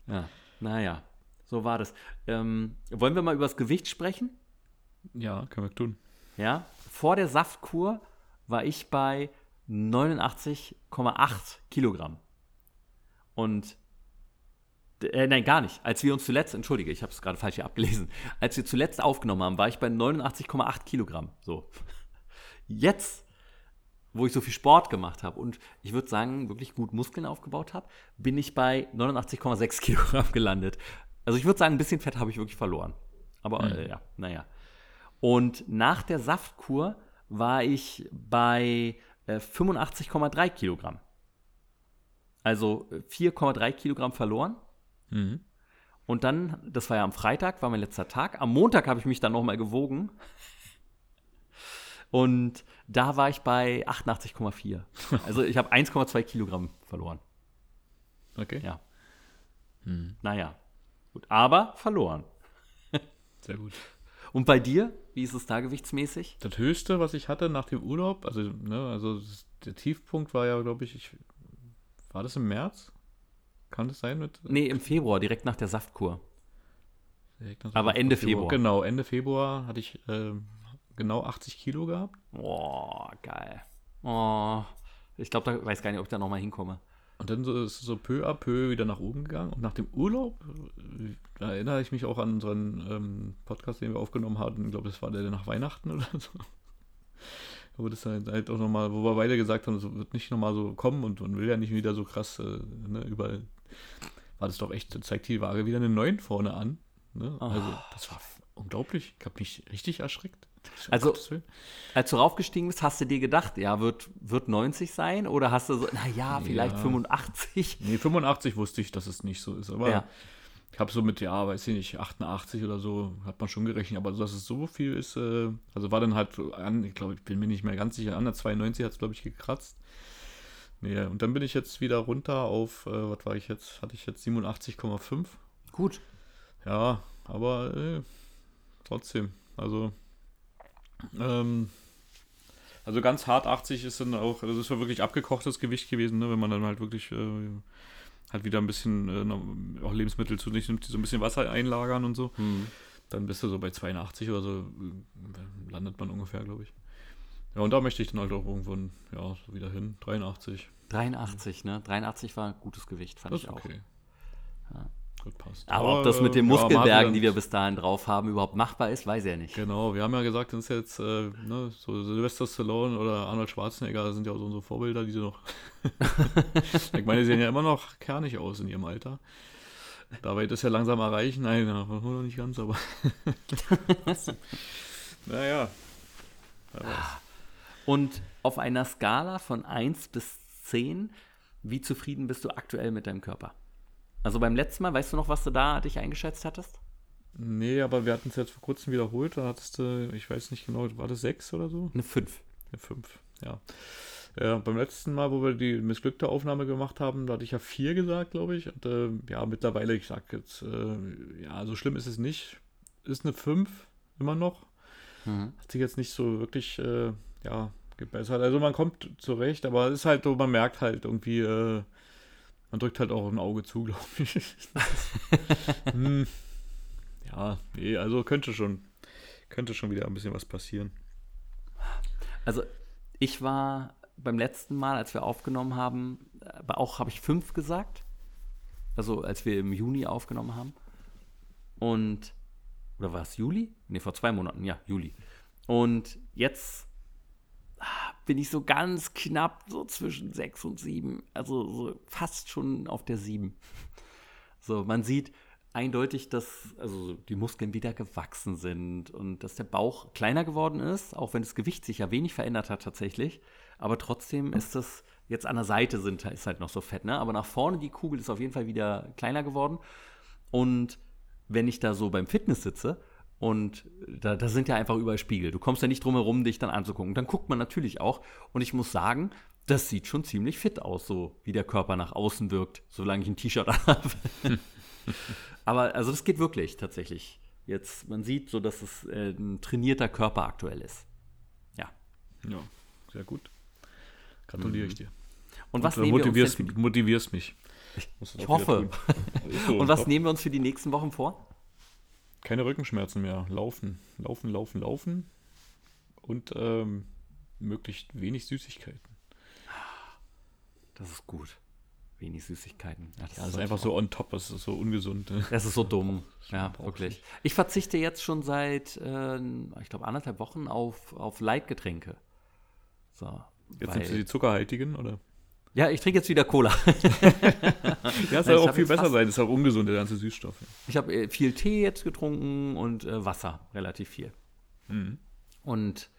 Ja, naja, so war das. Ähm, wollen wir mal über das Gewicht sprechen? Ja, können wir tun. Ja, vor der Saftkur war ich bei 89,8 Kilogramm. Und äh, nein, gar nicht. Als wir uns zuletzt, entschuldige, ich habe es gerade falsch hier abgelesen. Als wir zuletzt aufgenommen haben, war ich bei 89,8 Kilogramm. So. Jetzt wo ich so viel Sport gemacht habe und ich würde sagen, wirklich gut Muskeln aufgebaut habe, bin ich bei 89,6 Kilogramm gelandet. Also ich würde sagen, ein bisschen Fett habe ich wirklich verloren. Aber mhm. äh, ja, naja. Und nach der Saftkur war ich bei äh, 85,3 Kilogramm. Also 4,3 äh, Kilogramm verloren. Mhm. Und dann, das war ja am Freitag, war mein letzter Tag. Am Montag habe ich mich dann nochmal gewogen. Und da war ich bei 88,4. Also ich habe 1,2 Kilogramm verloren. Okay. Ja. Hm. Naja. Gut. Aber verloren. Sehr gut. Und bei dir? Wie ist es da gewichtsmäßig? Das höchste, was ich hatte nach dem Urlaub, also, ne, also der Tiefpunkt war ja, glaube ich, ich, war das im März? Kann das sein? Mit, nee, im Februar, direkt nach der Saftkur. Aber Ende Februar. Februar. Genau, Ende Februar hatte ich äh, genau 80 Kilo gehabt. Boah, geil. Oh, ich glaube, da weiß gar nicht, ob ich da nochmal hinkomme. Und dann so, ist es so peu à peu wieder nach oben gegangen. Und nach dem Urlaub, da erinnere ich mich auch an unseren ähm, Podcast, den wir aufgenommen hatten. Ich glaube, das war der nach Weihnachten oder so. Wo das halt, halt auch nochmal, wo wir beide gesagt haben, es wird nicht nochmal so kommen und man will ja nicht wieder so krass, äh, ne, überall war das doch echt, zeigt die Waage wieder eine 9 vorne an. Ne? Also, oh. das war unglaublich. Ich habe mich richtig erschreckt. Also, als du raufgestiegen bist, hast du dir gedacht, ja, wird, wird 90 sein? Oder hast du so, naja, vielleicht ja. 85? Nee, 85 wusste ich, dass es nicht so ist. Aber ja. ich habe so mit, ja, weiß ich nicht, 88 oder so, hat man schon gerechnet. Aber dass es so viel ist, äh, also war dann halt an, ich glaube, ich bin mir nicht mehr ganz sicher, an der 92 hat es, glaube ich, gekratzt. Nee, und dann bin ich jetzt wieder runter auf, äh, was war ich jetzt? Hatte ich jetzt 87,5. Gut. Ja, aber äh, trotzdem, also ähm, also ganz hart 80 ist dann auch, also das war wirklich abgekochtes Gewicht gewesen, ne, wenn man dann halt wirklich äh, halt wieder ein bisschen äh, auch Lebensmittel zu sich nimmt, die so ein bisschen Wasser einlagern und so. Mhm. Dann bist du so bei 82 oder so, äh, landet man ungefähr, glaube ich. Ja, und da möchte ich dann halt auch irgendwann, ja, so wieder hin. 83. 83, ne? 83 war ein gutes Gewicht, fand das ich auch. Okay. Ja. Gut, passt. Aber, Aber ob das mit den Muskelbergen, ja, die wir bis dahin drauf haben, überhaupt machbar ist, weiß ja nicht. Genau, wir haben ja gesagt, das ist jetzt äh, ne, so Sylvester Stallone oder Arnold Schwarzenegger sind ja auch so unsere Vorbilder, die so noch. ich meine, die sehen ja immer noch kernig aus in ihrem Alter. Dabei das ja langsam erreichen. Nein, ja, noch nicht ganz, aber. naja. Und auf einer Skala von 1 bis 10, wie zufrieden bist du aktuell mit deinem Körper? Also beim letzten Mal, weißt du noch, was du da dich eingeschätzt hattest? Nee, aber wir hatten es jetzt vor kurzem wiederholt. Da hattest du, ich weiß nicht genau, war das sechs oder so? Eine fünf. Eine fünf, ja. Ja, beim letzten Mal, wo wir die missglückte Aufnahme gemacht haben, da hatte ich ja vier gesagt, glaube ich. Und äh, ja, mittlerweile, ich sag jetzt, äh, ja, so schlimm ist es nicht. Ist eine fünf immer noch. Mhm. Hat sich jetzt nicht so wirklich, äh, ja, gebessert. Also man kommt zurecht, aber es ist halt so, man merkt halt irgendwie, äh, man drückt halt auch ein Auge zu, glaube ich. hm. Ja, nee, also könnte schon, könnte schon wieder ein bisschen was passieren. Also ich war beim letzten Mal, als wir aufgenommen haben, aber auch habe ich fünf gesagt. Also als wir im Juni aufgenommen haben. Und, oder war es Juli? Ne, vor zwei Monaten, ja, Juli. Und jetzt bin ich so ganz knapp so zwischen 6 und 7. Also so fast schon auf der 7. So, man sieht eindeutig, dass also die Muskeln wieder gewachsen sind und dass der Bauch kleiner geworden ist, auch wenn das Gewicht sich ja wenig verändert hat tatsächlich. Aber trotzdem ist das jetzt an der Seite sind, ist halt noch so fett, ne? Aber nach vorne die Kugel ist auf jeden Fall wieder kleiner geworden. Und wenn ich da so beim Fitness sitze, und da, da, sind ja einfach überall Spiegel. Du kommst ja nicht drum herum, dich dann anzugucken. Dann guckt man natürlich auch. Und ich muss sagen, das sieht schon ziemlich fit aus, so wie der Körper nach außen wirkt, solange ich ein T-Shirt habe. Aber also das geht wirklich tatsächlich. Jetzt, man sieht so, dass es äh, ein trainierter Körper aktuell ist. Ja. Ja, sehr gut. Gratuliere mhm. ich dir. Und, Und was motivierst, wir uns denn motivierst mich. Ich, ich hoffe. Und was nehmen wir uns für die nächsten Wochen vor? Keine Rückenschmerzen mehr. Laufen, laufen, laufen, laufen. Und ähm, möglichst wenig Süßigkeiten. Das ist gut. Wenig Süßigkeiten. Ja, das, ja, das ist einfach so on top, das ist so ungesund. Ne? Das ist so dumm. ja, wirklich. Ich verzichte jetzt schon seit, äh, ich glaube, anderthalb Wochen auf, auf Leitgetränke. So. Jetzt nimmst du die zuckerhaltigen, oder? Ja, ich trinke jetzt wieder Cola. ja, soll auch viel besser sein. Das ist auch ungesund, der ganze Süßstoff. Ich habe äh, viel Tee jetzt getrunken und äh, Wasser, relativ viel. Mhm. Und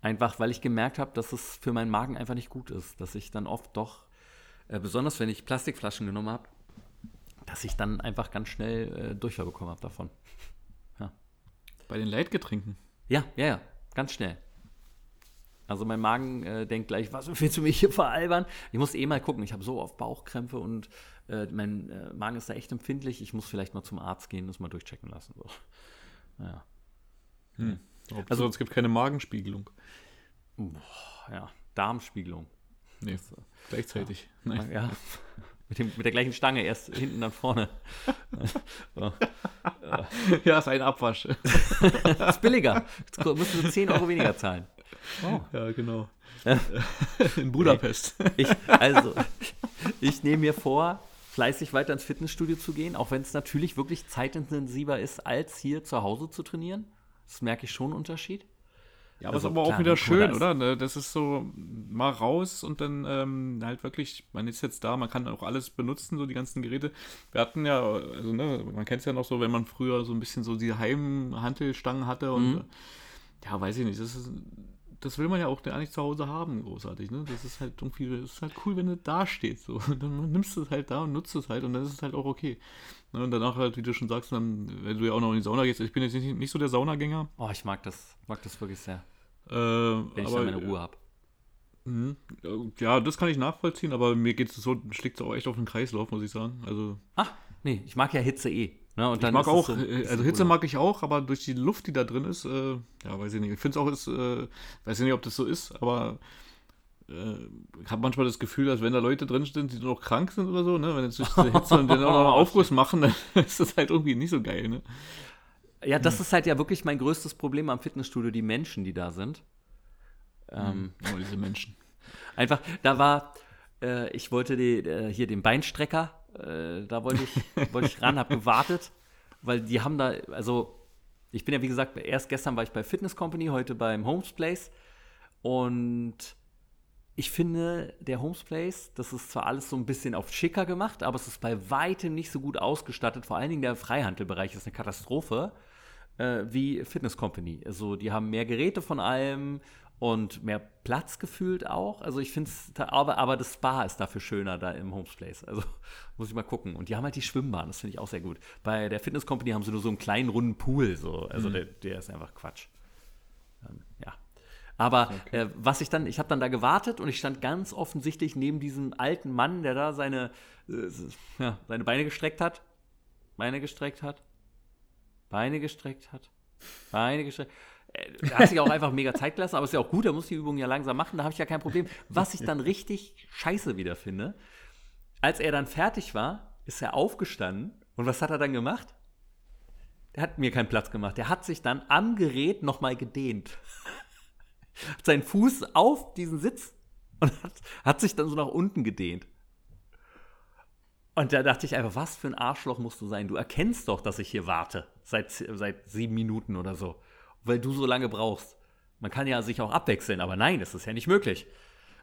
einfach, weil ich gemerkt habe, dass es für meinen Magen einfach nicht gut ist. Dass ich dann oft doch, äh, besonders wenn ich Plastikflaschen genommen habe, dass ich dann einfach ganz schnell äh, Durchfall bekommen habe davon. Ja. Bei den Leitgetränken? Ja, ja, ja, ganz schnell. Also mein Magen äh, denkt gleich, was willst du mich hier veralbern? Ich muss eh mal gucken, ich habe so oft Bauchkrämpfe und äh, mein äh, Magen ist da echt empfindlich. Ich muss vielleicht mal zum Arzt gehen, das mal durchchecken lassen. So. Naja. Hm. Also es gibt keine Magenspiegelung. Boah, ja, Darmspiegelung. Nee, das, gleichzeitig. Ja. ja. Mit, dem, mit der gleichen Stange, erst hinten, dann vorne. so. Ja, ist ein Abwasch. das ist billiger. Jetzt müssen wir 10 Euro weniger zahlen. Oh. Ja, genau. In Budapest. Ich, also, ich nehme mir vor, fleißig weiter ins Fitnessstudio zu gehen, auch wenn es natürlich wirklich zeitintensiver ist, als hier zu Hause zu trainieren. Das merke ich schon einen Unterschied. Ja, aber also, ist aber klar, auch wieder schön, oder? Ne, das ist so mal raus und dann ähm, halt wirklich, man ist jetzt da, man kann auch alles benutzen, so die ganzen Geräte. Wir hatten ja, also ne, man kennt es ja noch so, wenn man früher so ein bisschen so die Heimhantelstangen hatte und mhm. ja, weiß ich nicht, das ist das will man ja auch gar nicht zu Hause haben, großartig. Ne? Das ist halt irgendwie, das ist halt cool, wenn du da stehst. So. Dann nimmst du es halt da und nutzt es halt und dann ist es halt auch okay. Ne? Und danach halt, wie du schon sagst, dann, wenn du ja auch noch in die Sauna gehst, ich bin jetzt nicht, nicht so der Saunagänger. Oh, ich mag das, mag das wirklich sehr. Äh, wenn ich aber, dann meine Ruhe habe. Mhm. Ja, das kann ich nachvollziehen, aber mir geht es so, schlägt es auch echt auf den Kreislauf, muss ich sagen. Also. Ach, nee, ich mag ja Hitze eh. Ne, ich mag auch, so, äh, also Hitze mag ich auch, aber durch die Luft, die da drin ist, äh, ja, weiß ich nicht. Ich finde es auch, ist, äh, weiß ich nicht, ob das so ist, aber äh, ich habe manchmal das Gefühl, dass wenn da Leute drin sind, die noch krank sind oder so, ne, wenn jetzt durch diese Hitze und dann auch noch einen Aufguss machen, dann ist das halt irgendwie nicht so geil, ne? Ja, das ist halt ja wirklich mein größtes Problem am Fitnessstudio, die Menschen, die da sind. Ähm, oh, diese Menschen. Einfach, da war, äh, ich wollte die, äh, hier den Beinstrecker äh, da wollte ich, wollte ich ran, habe gewartet, weil die haben da, also ich bin ja wie gesagt, erst gestern war ich bei Fitness Company, heute beim Homes Place und ich finde, der Homes Place, das ist zwar alles so ein bisschen auf schicker gemacht, aber es ist bei weitem nicht so gut ausgestattet. Vor allen Dingen der Freihandelbereich ist eine Katastrophe äh, wie Fitness Company. Also die haben mehr Geräte von allem und mehr Platz gefühlt auch. Also ich finde es, aber, aber das Spa ist dafür schöner da im Homes Place. Also muss ich mal gucken. Und die haben halt die Schwimmbahn, das finde ich auch sehr gut. Bei der Fitness Company haben sie nur so einen kleinen runden Pool. So. Also mhm. der, der, ist einfach Quatsch. Ähm, ja. Aber okay. äh, was ich dann, ich habe dann da gewartet und ich stand ganz offensichtlich neben diesem alten Mann, der da seine, äh, ja, seine Beine gestreckt hat. Beine gestreckt hat. Beine gestreckt hat. Beine gestreckt. Er äh, hat sich auch einfach mega Zeit gelassen, aber ist ja auch gut, er muss die Übung ja langsam machen, da habe ich ja kein Problem. Was ich dann richtig scheiße wieder finde, als er dann fertig war, ist er aufgestanden und was hat er dann gemacht? Der hat mir keinen Platz gemacht. Der hat sich dann am Gerät nochmal gedehnt. hat seinen Fuß auf diesen Sitz und hat, hat sich dann so nach unten gedehnt. Und da dachte ich einfach, was für ein Arschloch musst du sein? Du erkennst doch, dass ich hier warte. Seit, seit sieben Minuten oder so weil du so lange brauchst. Man kann ja sich auch abwechseln, aber nein, das ist ja nicht möglich.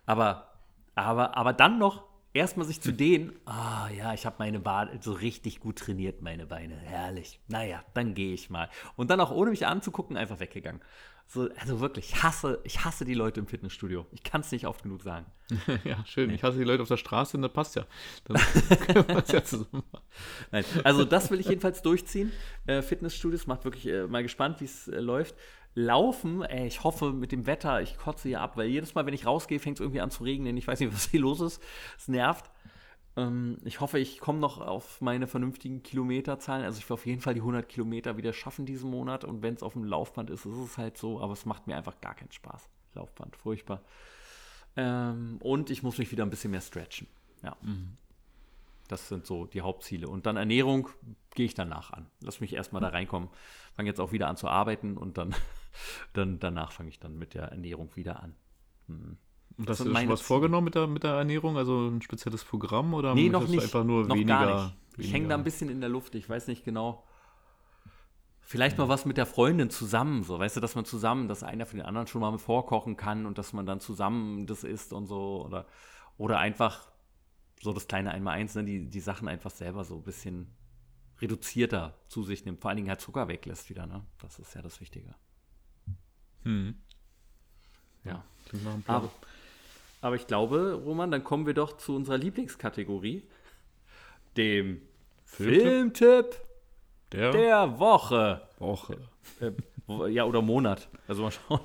Aber, aber, aber dann noch erstmal sich zu dehnen, ah oh, ja, ich habe meine Beine so richtig gut trainiert, meine Beine, herrlich. Naja, dann gehe ich mal. Und dann auch ohne mich anzugucken, einfach weggegangen. So, also wirklich, ich hasse, ich hasse die Leute im Fitnessstudio. Ich kann es nicht oft genug sagen. ja, schön. Nee. Ich hasse die Leute auf der Straße und das passt ja. Das ja Nein, also das will ich jedenfalls durchziehen. Äh, Fitnessstudios, macht wirklich äh, mal gespannt, wie es äh, läuft. Laufen, ey, ich hoffe mit dem Wetter, ich kotze hier ab, weil jedes Mal, wenn ich rausgehe, fängt es irgendwie an zu regnen. Ich weiß nicht, was hier los ist. Es nervt. Ähm, ich hoffe, ich komme noch auf meine vernünftigen Kilometerzahlen. Also ich will auf jeden Fall die 100 Kilometer wieder schaffen diesen Monat. Und wenn es auf dem Laufband ist, ist es halt so. Aber es macht mir einfach gar keinen Spaß. Laufband, furchtbar. Ähm, und ich muss mich wieder ein bisschen mehr stretchen. Ja. Mhm. Das sind so die Hauptziele. Und dann Ernährung gehe ich danach an. Lass mich erstmal da reinkommen. Fange jetzt auch wieder an zu arbeiten und dann, dann danach fange ich dann mit der Ernährung wieder an. Hm. Und hast du schon was vorgenommen mit der, mit der Ernährung? Also ein spezielles Programm oder nee, noch nicht. einfach nur noch weniger? Gar nicht. Ich hänge da ein bisschen in der Luft. Ich weiß nicht genau. Vielleicht mal was mit der Freundin zusammen, so, weißt du, dass man zusammen, dass einer für den anderen schon mal vorkochen kann und dass man dann zusammen das isst und so. Oder, oder einfach so das kleine Einmal-Eins, ne, die, die Sachen einfach selber so ein bisschen reduzierter zu sich nimmt. Vor allen Dingen halt Zucker weglässt wieder, ne? Das ist ja das Wichtige. Hm. Ja. Aber, aber ich glaube, Roman, dann kommen wir doch zu unserer Lieblingskategorie, dem Filmtipp, Filmtipp der, der, Woche. Woche. Äh, ja, oder Monat. Also mal schauen.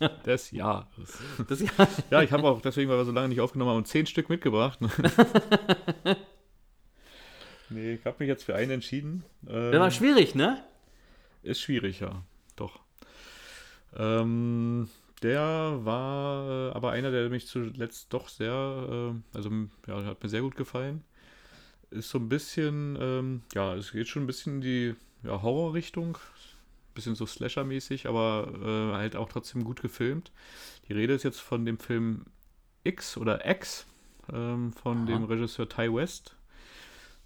Des Jahres. Des Jahres. Ja, ich habe auch deswegen, weil wir so lange nicht aufgenommen haben, zehn Stück mitgebracht. nee, ich habe mich jetzt für einen entschieden. Ähm, das war schwierig, ne? Ist schwierig, ja. Doch. Ähm, der war äh, aber einer, der mich zuletzt doch sehr, äh, also ja, hat mir sehr gut gefallen. Ist so ein bisschen, ähm, ja, es geht schon ein bisschen in die ja, Horrorrichtung. Bisschen so Slasher-mäßig, aber äh, halt auch trotzdem gut gefilmt. Die Rede ist jetzt von dem Film X oder X ähm, von Aha. dem Regisseur Ty West.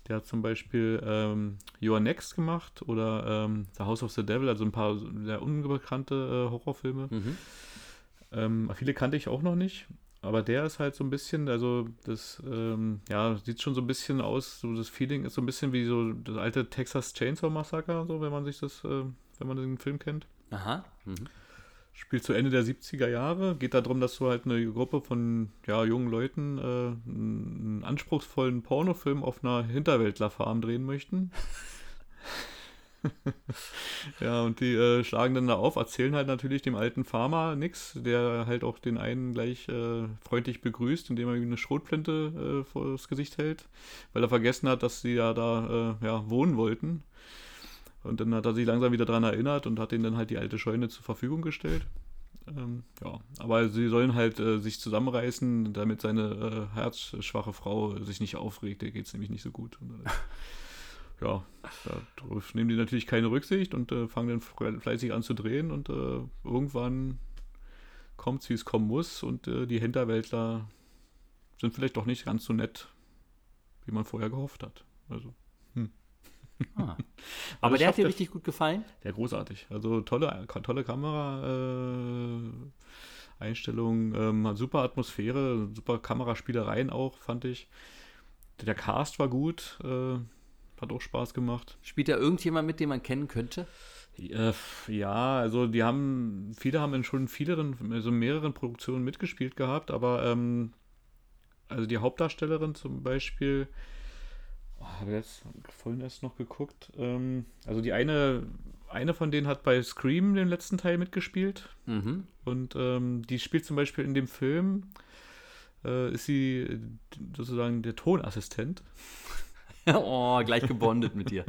Der hat zum Beispiel ähm, You Are Next gemacht oder ähm, The House of the Devil, also ein paar sehr unbekannte äh, Horrorfilme. Mhm. Ähm, viele kannte ich auch noch nicht, aber der ist halt so ein bisschen, also das, ähm, ja, sieht schon so ein bisschen aus, so das Feeling ist so ein bisschen wie so das alte Texas Chainsaw Massacre, so wenn man sich das, äh, wenn man den Film kennt. Aha. Mhm spielt zu Ende der 70er Jahre. Geht darum, dass du halt eine Gruppe von ja, jungen Leuten äh, einen anspruchsvollen Pornofilm auf einer Hinterwäldlerfarm drehen möchten. ja, und die äh, schlagen dann da auf, erzählen halt natürlich dem alten Farmer nichts, der halt auch den einen gleich äh, freundlich begrüßt, indem er ihm eine Schrotflinte äh, vor das Gesicht hält, weil er vergessen hat, dass sie ja da äh, ja, wohnen wollten. Und dann hat er sich langsam wieder daran erinnert und hat ihnen dann halt die alte Scheune zur Verfügung gestellt. Ähm, ja, aber sie sollen halt äh, sich zusammenreißen, damit seine äh, herzschwache Frau sich nicht aufregt. Der geht es nämlich nicht so gut. Äh, ja, darauf nehmen die natürlich keine Rücksicht und äh, fangen dann fleißig an zu drehen und äh, irgendwann kommt es, wie es kommen muss und äh, die Hinterwäldler sind vielleicht doch nicht ganz so nett, wie man vorher gehofft hat. Also Ah. Aber der hat dir richtig gut gefallen? Der großartig. Also tolle, tolle Kamera. Äh, Einstellung, ähm, super Atmosphäre, super Kameraspielereien auch, fand ich. Der Cast war gut, äh, hat auch Spaß gemacht. Spielt da irgendjemand mit, den man kennen könnte? Ja, also die haben, viele haben in schon vieleren, also mehreren Produktionen mitgespielt gehabt, aber ähm, also die Hauptdarstellerin zum Beispiel, Oh, habe jetzt vorhin erst noch geguckt. Ähm, also die eine, eine von denen hat bei Scream den letzten Teil mitgespielt. Mhm. Und ähm, die spielt zum Beispiel in dem Film, äh, ist sie sozusagen der Tonassistent. oh, gleich gebondet mit dir.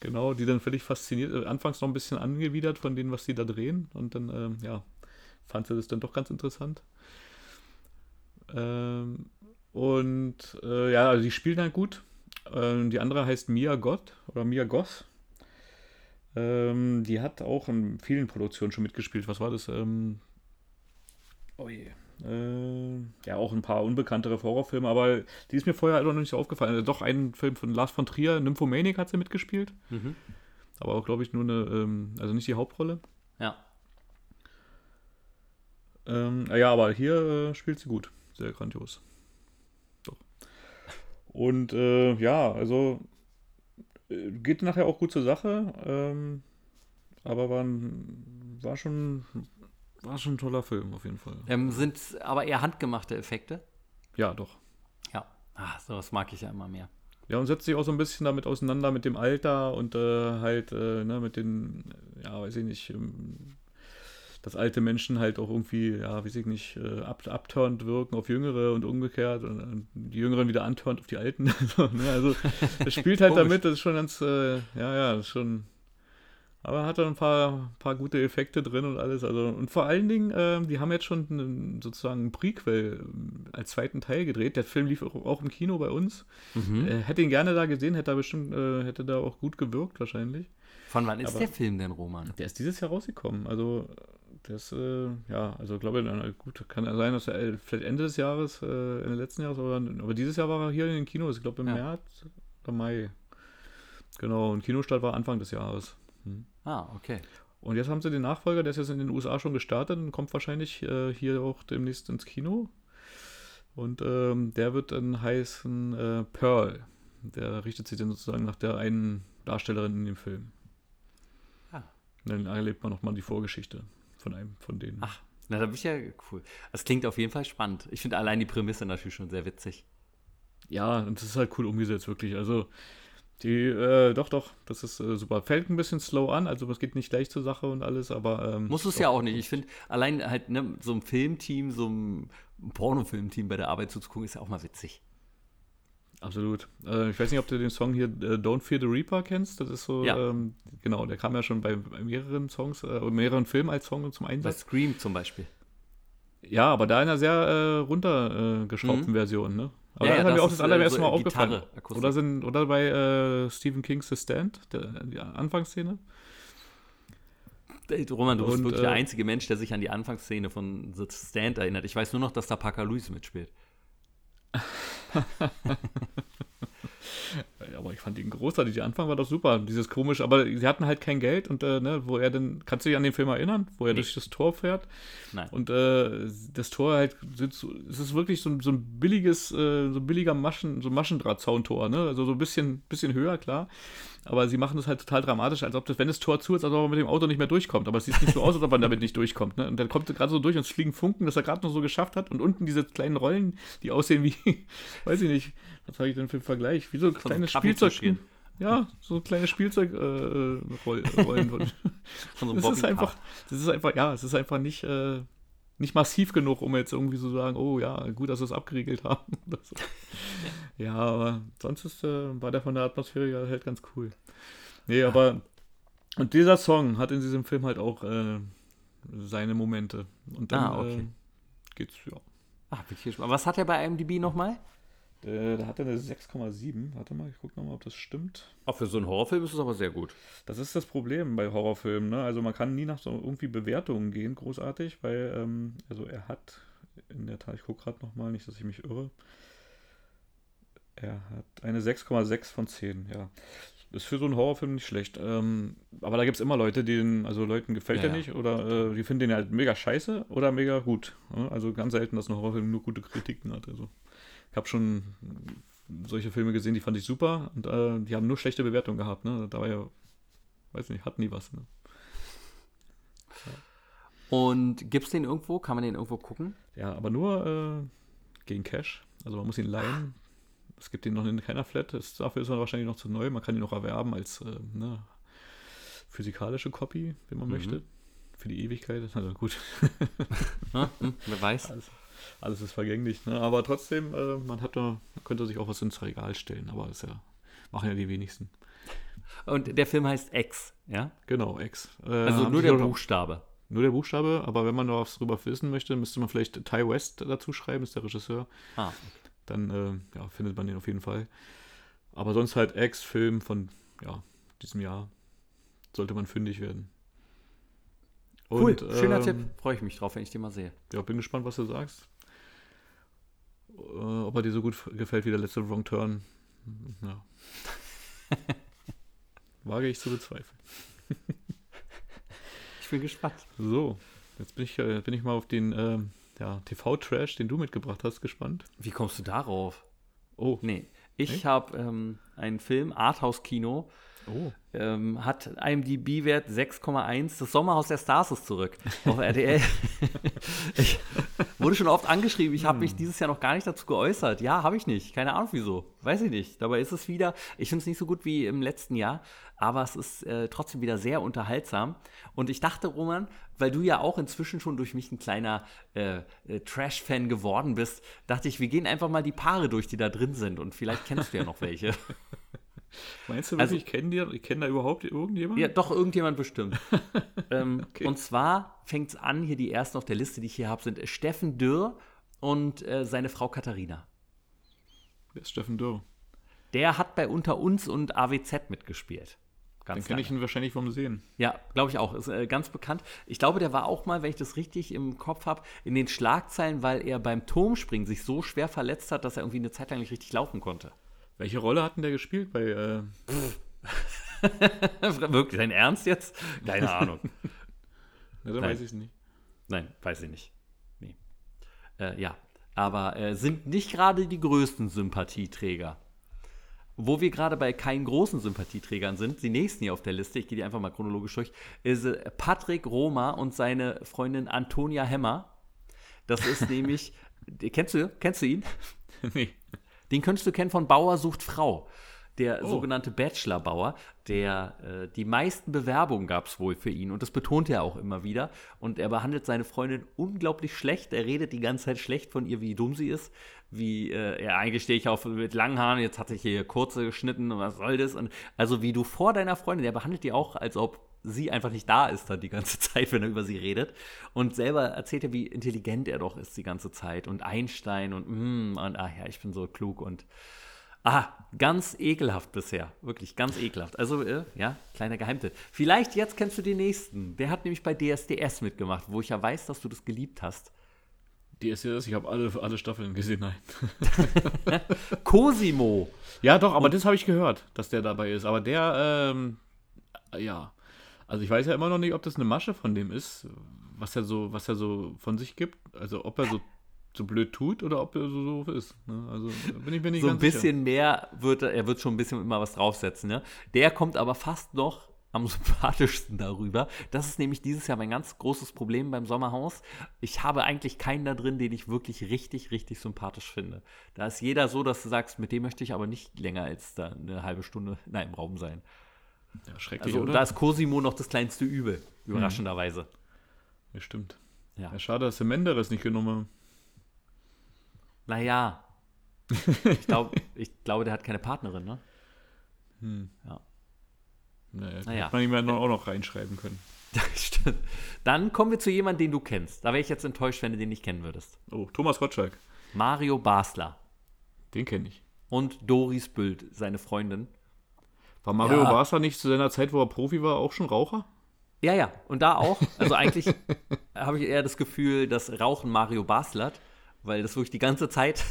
Genau, die dann völlig fasziniert, äh, anfangs noch ein bisschen angewidert von denen, was sie da drehen. Und dann, ähm, ja, fand sie das dann doch ganz interessant. Ähm, und äh, ja, also die spielen halt gut. Ähm, die andere heißt Mia Gott oder Mia Goth. Ähm, die hat auch in vielen Produktionen schon mitgespielt. Was war das? Ähm, oh je. Äh, ja, auch ein paar unbekanntere Horrorfilme, aber die ist mir vorher halt noch nicht so aufgefallen. Also doch ein Film von Lars von Trier, Nymphomaniac hat sie mitgespielt. Mhm. Aber auch, glaube ich, nur eine, ähm, also nicht die Hauptrolle. Ja. Ähm, ja, aber hier äh, spielt sie gut. Sehr grandios. Und äh, ja, also äh, geht nachher auch gut zur Sache. Ähm, aber war, ein, war, schon, war schon ein toller Film auf jeden Fall. Ähm, sind aber eher handgemachte Effekte? Ja, doch. Ja, Ach, sowas mag ich ja immer mehr. Ja, und setzt sich auch so ein bisschen damit auseinander mit dem Alter und äh, halt äh, ne, mit den, ja, weiß ich nicht, ähm, dass alte Menschen halt auch irgendwie, ja, weiß ich nicht, äh, up, upturnt wirken auf Jüngere und umgekehrt und, und die Jüngeren wieder antörnt auf die Alten. so, ne? Also es spielt halt damit, das ist schon ganz, äh, ja, ja, das ist schon. Aber hat dann ein paar, paar gute Effekte drin und alles. Also, und vor allen Dingen, äh, die haben jetzt schon einen, sozusagen ein Prequel ähm, als zweiten Teil gedreht. Der Film lief auch, auch im Kino bei uns. Mhm. Äh, hätte ihn gerne da gesehen, hätte da bestimmt, äh, hätte da auch gut gewirkt wahrscheinlich. Von wann ist Aber der Film denn, Roman? Der ist dieses Jahr rausgekommen. Also das, äh, ja, also glaube ich, gut, kann ja sein, dass er vielleicht Ende des Jahres, äh, Ende letzten Jahres, aber, aber dieses Jahr war er hier in den Kinos, ich glaube im ja. März oder Mai. Genau, und Kinostart war Anfang des Jahres. Hm. Ah, okay. Und jetzt haben sie den Nachfolger, der ist jetzt in den USA schon gestartet und kommt wahrscheinlich äh, hier auch demnächst ins Kino. Und ähm, der wird dann heißen äh, Pearl. Der richtet sich dann sozusagen nach der einen Darstellerin in dem Film. Ah. Und dann erlebt man nochmal die Vorgeschichte von einem von denen. Ach, na, da bin ich ja cool. Das klingt auf jeden Fall spannend. Ich finde allein die Prämisse natürlich schon sehr witzig. Ja, und das ist halt cool umgesetzt, wirklich. Also, die, äh, doch, doch, das ist äh, super. Fällt ein bisschen slow an, also es geht nicht gleich zur Sache und alles, aber. Ähm, Muss es ja auch nicht. Ich finde, allein halt ne, so ein Filmteam, so ein Pornofilmteam bei der Arbeit zuzugucken, ist ja auch mal witzig. Absolut. Äh, ich weiß nicht, ob du den Song hier äh, Don't Fear the Reaper kennst. Das ist so, ja. ähm, genau, der kam ja schon bei, bei mehreren Songs, äh, mehreren Filmen als Song zum Einsatz. Bei Scream zum Beispiel. Ja, aber da in einer sehr äh, runtergeschraubten mhm. Version, ne? Aber ja, da ja, hat mir auch das allererste so Mal aufgefallen. oder, sind, oder bei äh, Stephen King's The Stand, der, die Anfangsszene. Roman, du bist Und, wirklich äh, der einzige Mensch, der sich an die Anfangsszene von The Stand erinnert. Ich weiß nur noch, dass da Parker Lewis mitspielt. aber ich fand ihn großartig. Der Anfang war doch super. Dieses komisch, aber sie hatten halt kein Geld und äh, ne, wo er dann, kannst du dich an den Film erinnern, wo er nee. durch das Tor fährt? Nein. Und äh, das Tor halt, es ist wirklich so, so ein billiges, äh, so ein billiger Maschen, so Maschendrahtzauntor, ne? Also so ein bisschen, bisschen höher, klar. Aber sie machen das halt total dramatisch, als ob das, wenn das Tor zu ist, als ob man mit dem Auto nicht mehr durchkommt. Aber es sieht nicht so aus, als ob man damit nicht durchkommt. Ne? Und dann kommt er gerade so durch und es fliegen Funken, dass er gerade noch so geschafft hat. Und unten diese kleinen Rollen, die aussehen wie, weiß ich nicht, was habe ich denn für einen Vergleich? Wie so kleine Spielzeug. Ja, so kleine Spielzeugrollen. Äh, Rollen. das ist einfach, das ist einfach, ja, es ist einfach nicht, äh, nicht massiv genug, um jetzt irgendwie so zu sagen, oh ja, gut, dass wir es abgeriegelt haben. So. ja, aber sonst ist, äh, war der von der Atmosphäre halt ganz cool. Nee, aber und dieser Song hat in diesem Film halt auch äh, seine Momente. Und dann ah, okay. äh, geht's, ja. Ach, wirklich. Was hat er bei IMDb nochmal? Der, der hatte eine 6,7. Warte mal, ich gucke nochmal, ob das stimmt. Auch für so einen Horrorfilm ist es aber sehr gut. Das ist das Problem bei Horrorfilmen. Ne? Also man kann nie nach so irgendwie Bewertungen gehen, großartig, weil, ähm, also er hat in der Tat, ich gucke gerade nochmal, nicht, dass ich mich irre. Er hat eine 6,6 von 10, ja. Ist für so einen Horrorfilm nicht schlecht. Ähm, aber da gibt es immer Leute, denen, also Leuten gefällt ja, der nicht oder äh, die finden den halt mega scheiße oder mega gut. Ne? Also ganz selten, dass ein Horrorfilm nur gute Kritiken hat. Also ich habe schon solche Filme gesehen, die fand ich super und äh, die haben nur schlechte Bewertungen gehabt. Ne? Da war ja, weiß nicht, hat nie was. Ne? Und gibt es den irgendwo? Kann man den irgendwo gucken? Ja, aber nur äh, gegen Cash. Also man muss ihn leihen. Es gibt ihn noch in keiner Flat. Das, dafür ist er wahrscheinlich noch zu neu. Man kann ihn noch erwerben als äh, ne, physikalische Copy, wenn man mhm. möchte. Für die Ewigkeit. Also gut. hm, wer weiß. Also, alles ist vergänglich. Ne? Aber trotzdem, äh, man, hat da, man könnte sich auch was ins Regal stellen, aber das ja, machen ja die wenigsten. Und der Film heißt X, ja? Genau, X. Äh, also nur der Buchstabe. Nur der Buchstabe, aber wenn man noch was drüber wissen möchte, müsste man vielleicht Ty West dazu schreiben, ist der Regisseur. Ah. Okay. Dann äh, ja, findet man den auf jeden Fall. Aber sonst halt X-Film von ja, diesem Jahr. Sollte man fündig werden. Cool, Und, schöner ähm, Tipp. Freue ich mich drauf, wenn ich den mal sehe. Ja, bin gespannt, was du sagst. Äh, ob er dir so gut gefällt wie der letzte Wrong Turn. Ja. Wage ich zu bezweifeln. ich bin gespannt. So, jetzt bin ich, äh, bin ich mal auf den äh, ja, TV-Trash, den du mitgebracht hast, gespannt. Wie kommst du darauf? Oh. Nee, ich habe ähm, einen Film, Arthouse-Kino, Oh. Ähm, hat IMDb-Wert 6,1. Das Sommerhaus der Stars ist zurück auf RTL. ich wurde schon oft angeschrieben, ich habe mich hm. dieses Jahr noch gar nicht dazu geäußert. Ja, habe ich nicht. Keine Ahnung wieso. Weiß ich nicht. Dabei ist es wieder, ich finde es nicht so gut wie im letzten Jahr, aber es ist äh, trotzdem wieder sehr unterhaltsam. Und ich dachte, Roman, weil du ja auch inzwischen schon durch mich ein kleiner äh, äh, Trash-Fan geworden bist, dachte ich, wir gehen einfach mal die Paare durch, die da drin sind. Und vielleicht kennst du ja noch welche. Meinst du wirklich, also, ich kenne die, ich kenne da überhaupt irgendjemand? Ja, doch, irgendjemand bestimmt. ähm, okay. Und zwar fängt es an, hier die ersten auf der Liste, die ich hier habe, sind Steffen Dürr und äh, seine Frau Katharina. Wer ist Steffen Dürr? Der hat bei Unter uns und AWZ mitgespielt. Ganz Dann kenne ich ihn wahrscheinlich vom Sehen. Ja, glaube ich auch. Ist äh, ganz bekannt. Ich glaube, der war auch mal, wenn ich das richtig im Kopf habe, in den Schlagzeilen, weil er beim Turmspringen sich so schwer verletzt hat, dass er irgendwie eine Zeit lang nicht richtig laufen konnte. Welche Rolle hat denn der gespielt bei. Äh... Wirklich, dein Ernst jetzt? Keine Ahnung. Na, dann weiß ich es nicht. Nein, weiß ich nicht. Nee. Äh, ja, aber äh, sind nicht gerade die größten Sympathieträger. Wo wir gerade bei keinen großen Sympathieträgern sind, die nächsten hier auf der Liste, ich gehe die einfach mal chronologisch durch, ist äh, Patrick Roma und seine Freundin Antonia Hemmer. Das ist nämlich, kennst du, kennst du ihn? Nee. Den könntest du kennen von Bauer sucht Frau der oh. sogenannte Bachelorbauer, der äh, die meisten Bewerbungen gab es wohl für ihn und das betont er auch immer wieder. Und er behandelt seine Freundin unglaublich schlecht. Er redet die ganze Zeit schlecht von ihr, wie dumm sie ist, wie äh, ja, eigentlich stehe ich auf mit langen Haaren, jetzt hat sich hier kurze geschnitten und was soll das? Und also wie du vor deiner Freundin, der behandelt die auch, als ob sie einfach nicht da ist dann die ganze Zeit, wenn er über sie redet. Und selber erzählt er, wie intelligent er doch ist die ganze Zeit. Und Einstein und, mm, und ach ja, ich bin so klug und Ah, ganz ekelhaft bisher. Wirklich ganz ekelhaft. Also, äh, ja, kleiner Geheimtipp. Vielleicht jetzt kennst du den nächsten. Der hat nämlich bei DSDS mitgemacht, wo ich ja weiß, dass du das geliebt hast. DSDS, ich habe alle, alle Staffeln gesehen, nein. Cosimo. Ja, doch, aber Und, das habe ich gehört, dass der dabei ist. Aber der, ähm, ja. Also ich weiß ja immer noch nicht, ob das eine Masche von dem ist, was er so, was er so von sich gibt. Also ob er so so blöd tut oder ob er so, so ist. Ne? Also bin ich mir nicht so ganz ein bisschen sicher. mehr wird er, er wird schon ein bisschen immer was draufsetzen. Ne? Der kommt aber fast noch am sympathischsten darüber. Das ist nämlich dieses Jahr mein ganz großes Problem beim Sommerhaus. Ich habe eigentlich keinen da drin, den ich wirklich richtig, richtig sympathisch finde. Da ist jeder so, dass du sagst, mit dem möchte ich aber nicht länger als da eine halbe Stunde nein, im Raum sein. Ja, schrecklich, also, oder? Da ist Cosimo noch das kleinste Übel, überraschenderweise. Ja, stimmt. Ja. ja schade, dass der Menderes nicht genommen haben. Naja. Ich, glaub, ich glaube, der hat keine Partnerin, ne? Hm. Ja. Naja, naja. hätte man ihm ja auch noch reinschreiben können. Stimmt. Dann kommen wir zu jemandem, den du kennst. Da wäre ich jetzt enttäuscht, wenn du den nicht kennen würdest. Oh, Thomas Gottschalk. Mario Basler. Den kenne ich. Und Doris Bült, seine Freundin. War Mario ja. Basler nicht zu seiner Zeit, wo er Profi war, auch schon Raucher? Ja, ja. Und da auch. Also eigentlich habe ich eher das Gefühl, dass Rauchen Mario Basler weil das wirklich die ganze Zeit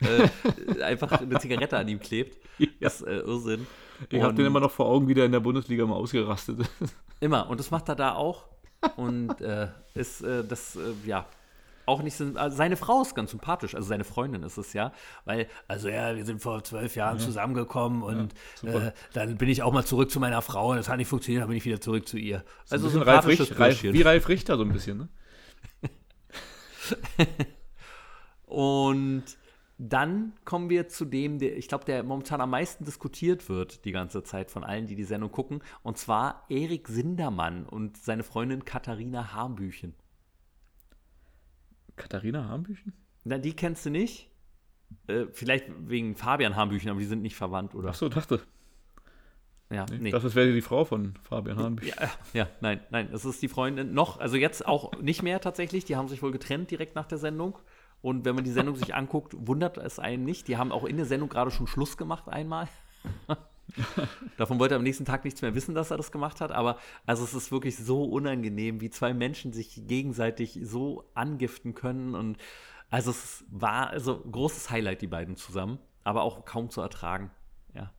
äh, einfach eine Zigarette an ihm klebt. Ja. Das ist äh, Irrsinn. Ich habe den immer noch vor Augen, wie der in der Bundesliga mal ausgerastet ist. Immer. Und das macht er da auch. Und äh, ist äh, das, äh, ja, auch nicht so, also seine Frau ist ganz sympathisch, also seine Freundin ist es ja, weil, also ja, wir sind vor zwölf Jahren ja. zusammengekommen und ja, äh, dann bin ich auch mal zurück zu meiner Frau und das hat nicht funktioniert, dann bin ich wieder zurück zu ihr. Also so Ralf Richt, Ralf, wie Ralf Richter so ein bisschen, ne? Und dann kommen wir zu dem, der, ich glaube, der momentan am meisten diskutiert wird die ganze Zeit von allen, die die Sendung gucken. Und zwar Erik Sindermann und seine Freundin Katharina Hambüchen. Katharina Hambüchen? Na, die kennst du nicht. Äh, vielleicht wegen Fabian Hambüchen, aber die sind nicht verwandt, oder? Ach so, dachte. Ja, nee. Das wäre die Frau von Fabian Hambüchen. Ja, ja, nein, nein, das ist die Freundin noch, also jetzt auch nicht mehr tatsächlich. Die haben sich wohl getrennt direkt nach der Sendung. Und wenn man die Sendung sich anguckt, wundert es einen nicht. Die haben auch in der Sendung gerade schon Schluss gemacht einmal. Davon wollte er am nächsten Tag nichts mehr wissen, dass er das gemacht hat. Aber also es ist wirklich so unangenehm, wie zwei Menschen sich gegenseitig so angiften können. Und also es war also großes Highlight, die beiden zusammen, aber auch kaum zu ertragen. Ja.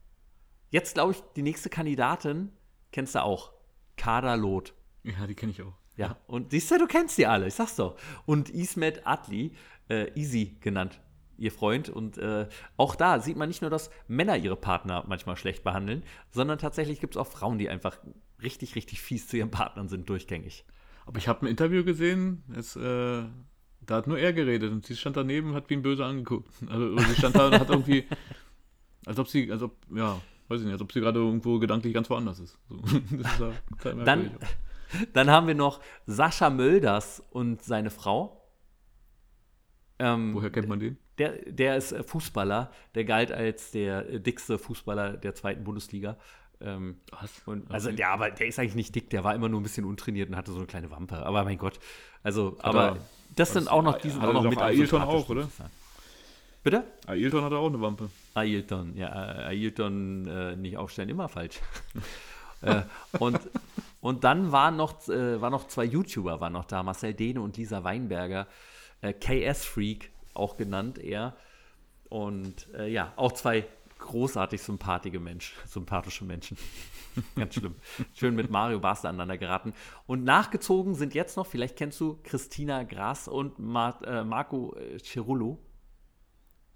Jetzt glaube ich, die nächste Kandidatin kennst du auch. Kader Loth. Ja, die kenne ich auch. Ja, und siehst du, du kennst die alle, ich sag's doch. Und Ismet Adli, äh, Easy genannt, ihr Freund. Und äh, auch da sieht man nicht nur, dass Männer ihre Partner manchmal schlecht behandeln, sondern tatsächlich gibt es auch Frauen, die einfach richtig, richtig fies zu ihren Partnern sind, durchgängig. Aber ich habe ein Interview gesehen, es, äh, da hat nur er geredet und sie stand daneben und hat wie ein Böse angeguckt. Also sie stand da und hat irgendwie, als ob sie, als ob, ja, weiß ich nicht, als ob sie gerade irgendwo gedanklich ganz woanders ist. So, ist ja dann, dann haben wir noch Sascha Mölders und seine Frau. Ähm, Woher kennt man den? Der, der ist äh, Fußballer, der galt als der äh, dickste Fußballer der zweiten Bundesliga. Ähm, Was? Und, also, okay. ja, aber der ist eigentlich nicht dick, der war immer nur ein bisschen untrainiert und hatte so eine kleine Wampe. Aber mein Gott, also, hat aber er, das sind auch noch, die sind auch noch mit Ailton auch, oder? Bitte? Ailton hat auch eine Wampe. Ailton, ja, Ailton äh, nicht aufstellen, immer falsch. äh, und, und dann waren noch, äh, waren noch zwei YouTuber waren noch da, Marcel Dehne und Lisa Weinberger äh, KS Freak auch genannt eher. Und äh, ja, auch zwei großartig sympathische Mensch, sympathische Menschen. Ganz schlimm. Schön mit Mario Basler aneinander geraten. Und nachgezogen sind jetzt noch, vielleicht kennst du Christina Gras und Mar äh, Marco äh, Cerullo.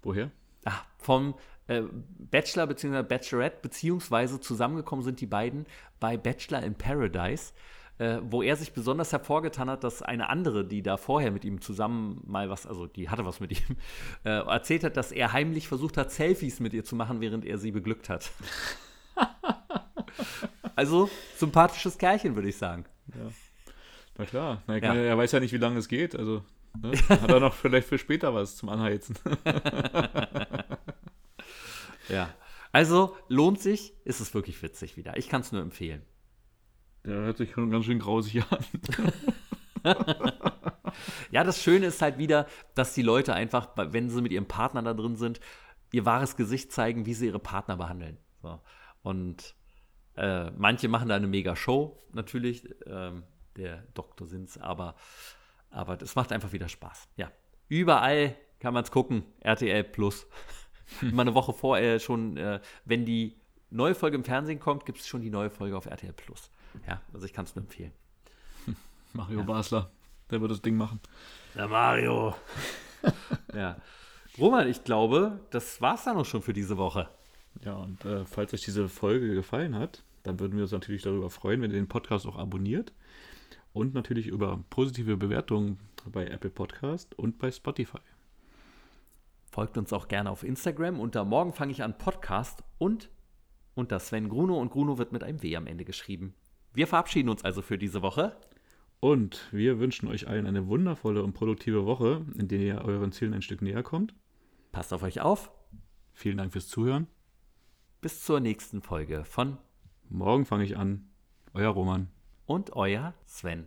Woher? Ah, vom äh, Bachelor bzw. Bachelorette, beziehungsweise zusammengekommen sind die beiden bei Bachelor in Paradise äh, wo er sich besonders hervorgetan hat, dass eine andere, die da vorher mit ihm zusammen mal was, also die hatte was mit ihm, äh, erzählt hat, dass er heimlich versucht hat, Selfies mit ihr zu machen, während er sie beglückt hat. also sympathisches Kerlchen, würde ich sagen. Ja. Na klar, Na, ja. er weiß ja nicht, wie lange es geht, also ne? hat er noch vielleicht für später was zum Anheizen. ja. Also lohnt sich, ist es wirklich witzig wieder. Ich kann es nur empfehlen. Der hört sich schon ganz schön grausig an. ja, das Schöne ist halt wieder, dass die Leute einfach, wenn sie mit ihrem Partner da drin sind, ihr wahres Gesicht zeigen, wie sie ihre Partner behandeln. So. Und äh, manche machen da eine mega Show, natürlich, ähm, der Doktor sind's, aber, aber das macht einfach wieder Spaß. Ja. Überall kann man es gucken, RTL Plus. Immer eine Woche vorher schon, äh, wenn die neue Folge im Fernsehen kommt, gibt es schon die neue Folge auf RTL Plus. Ja, also ich kann es nur empfehlen. Mario ja. Basler, der wird das Ding machen. Der Mario. ja. Roman, ich glaube, das war es dann auch schon für diese Woche. Ja, und äh, falls euch diese Folge gefallen hat, dann würden wir uns natürlich darüber freuen, wenn ihr den Podcast auch abonniert. Und natürlich über positive Bewertungen bei Apple Podcast und bei Spotify. Folgt uns auch gerne auf Instagram unter Morgen fange ich an Podcast und unter Sven Gruno und Gruno wird mit einem W am Ende geschrieben. Wir verabschieden uns also für diese Woche. Und wir wünschen euch allen eine wundervolle und produktive Woche, in der ihr euren Zielen ein Stück näher kommt. Passt auf euch auf. Vielen Dank fürs Zuhören. Bis zur nächsten Folge von Morgen fange ich an. Euer Roman. Und euer Sven.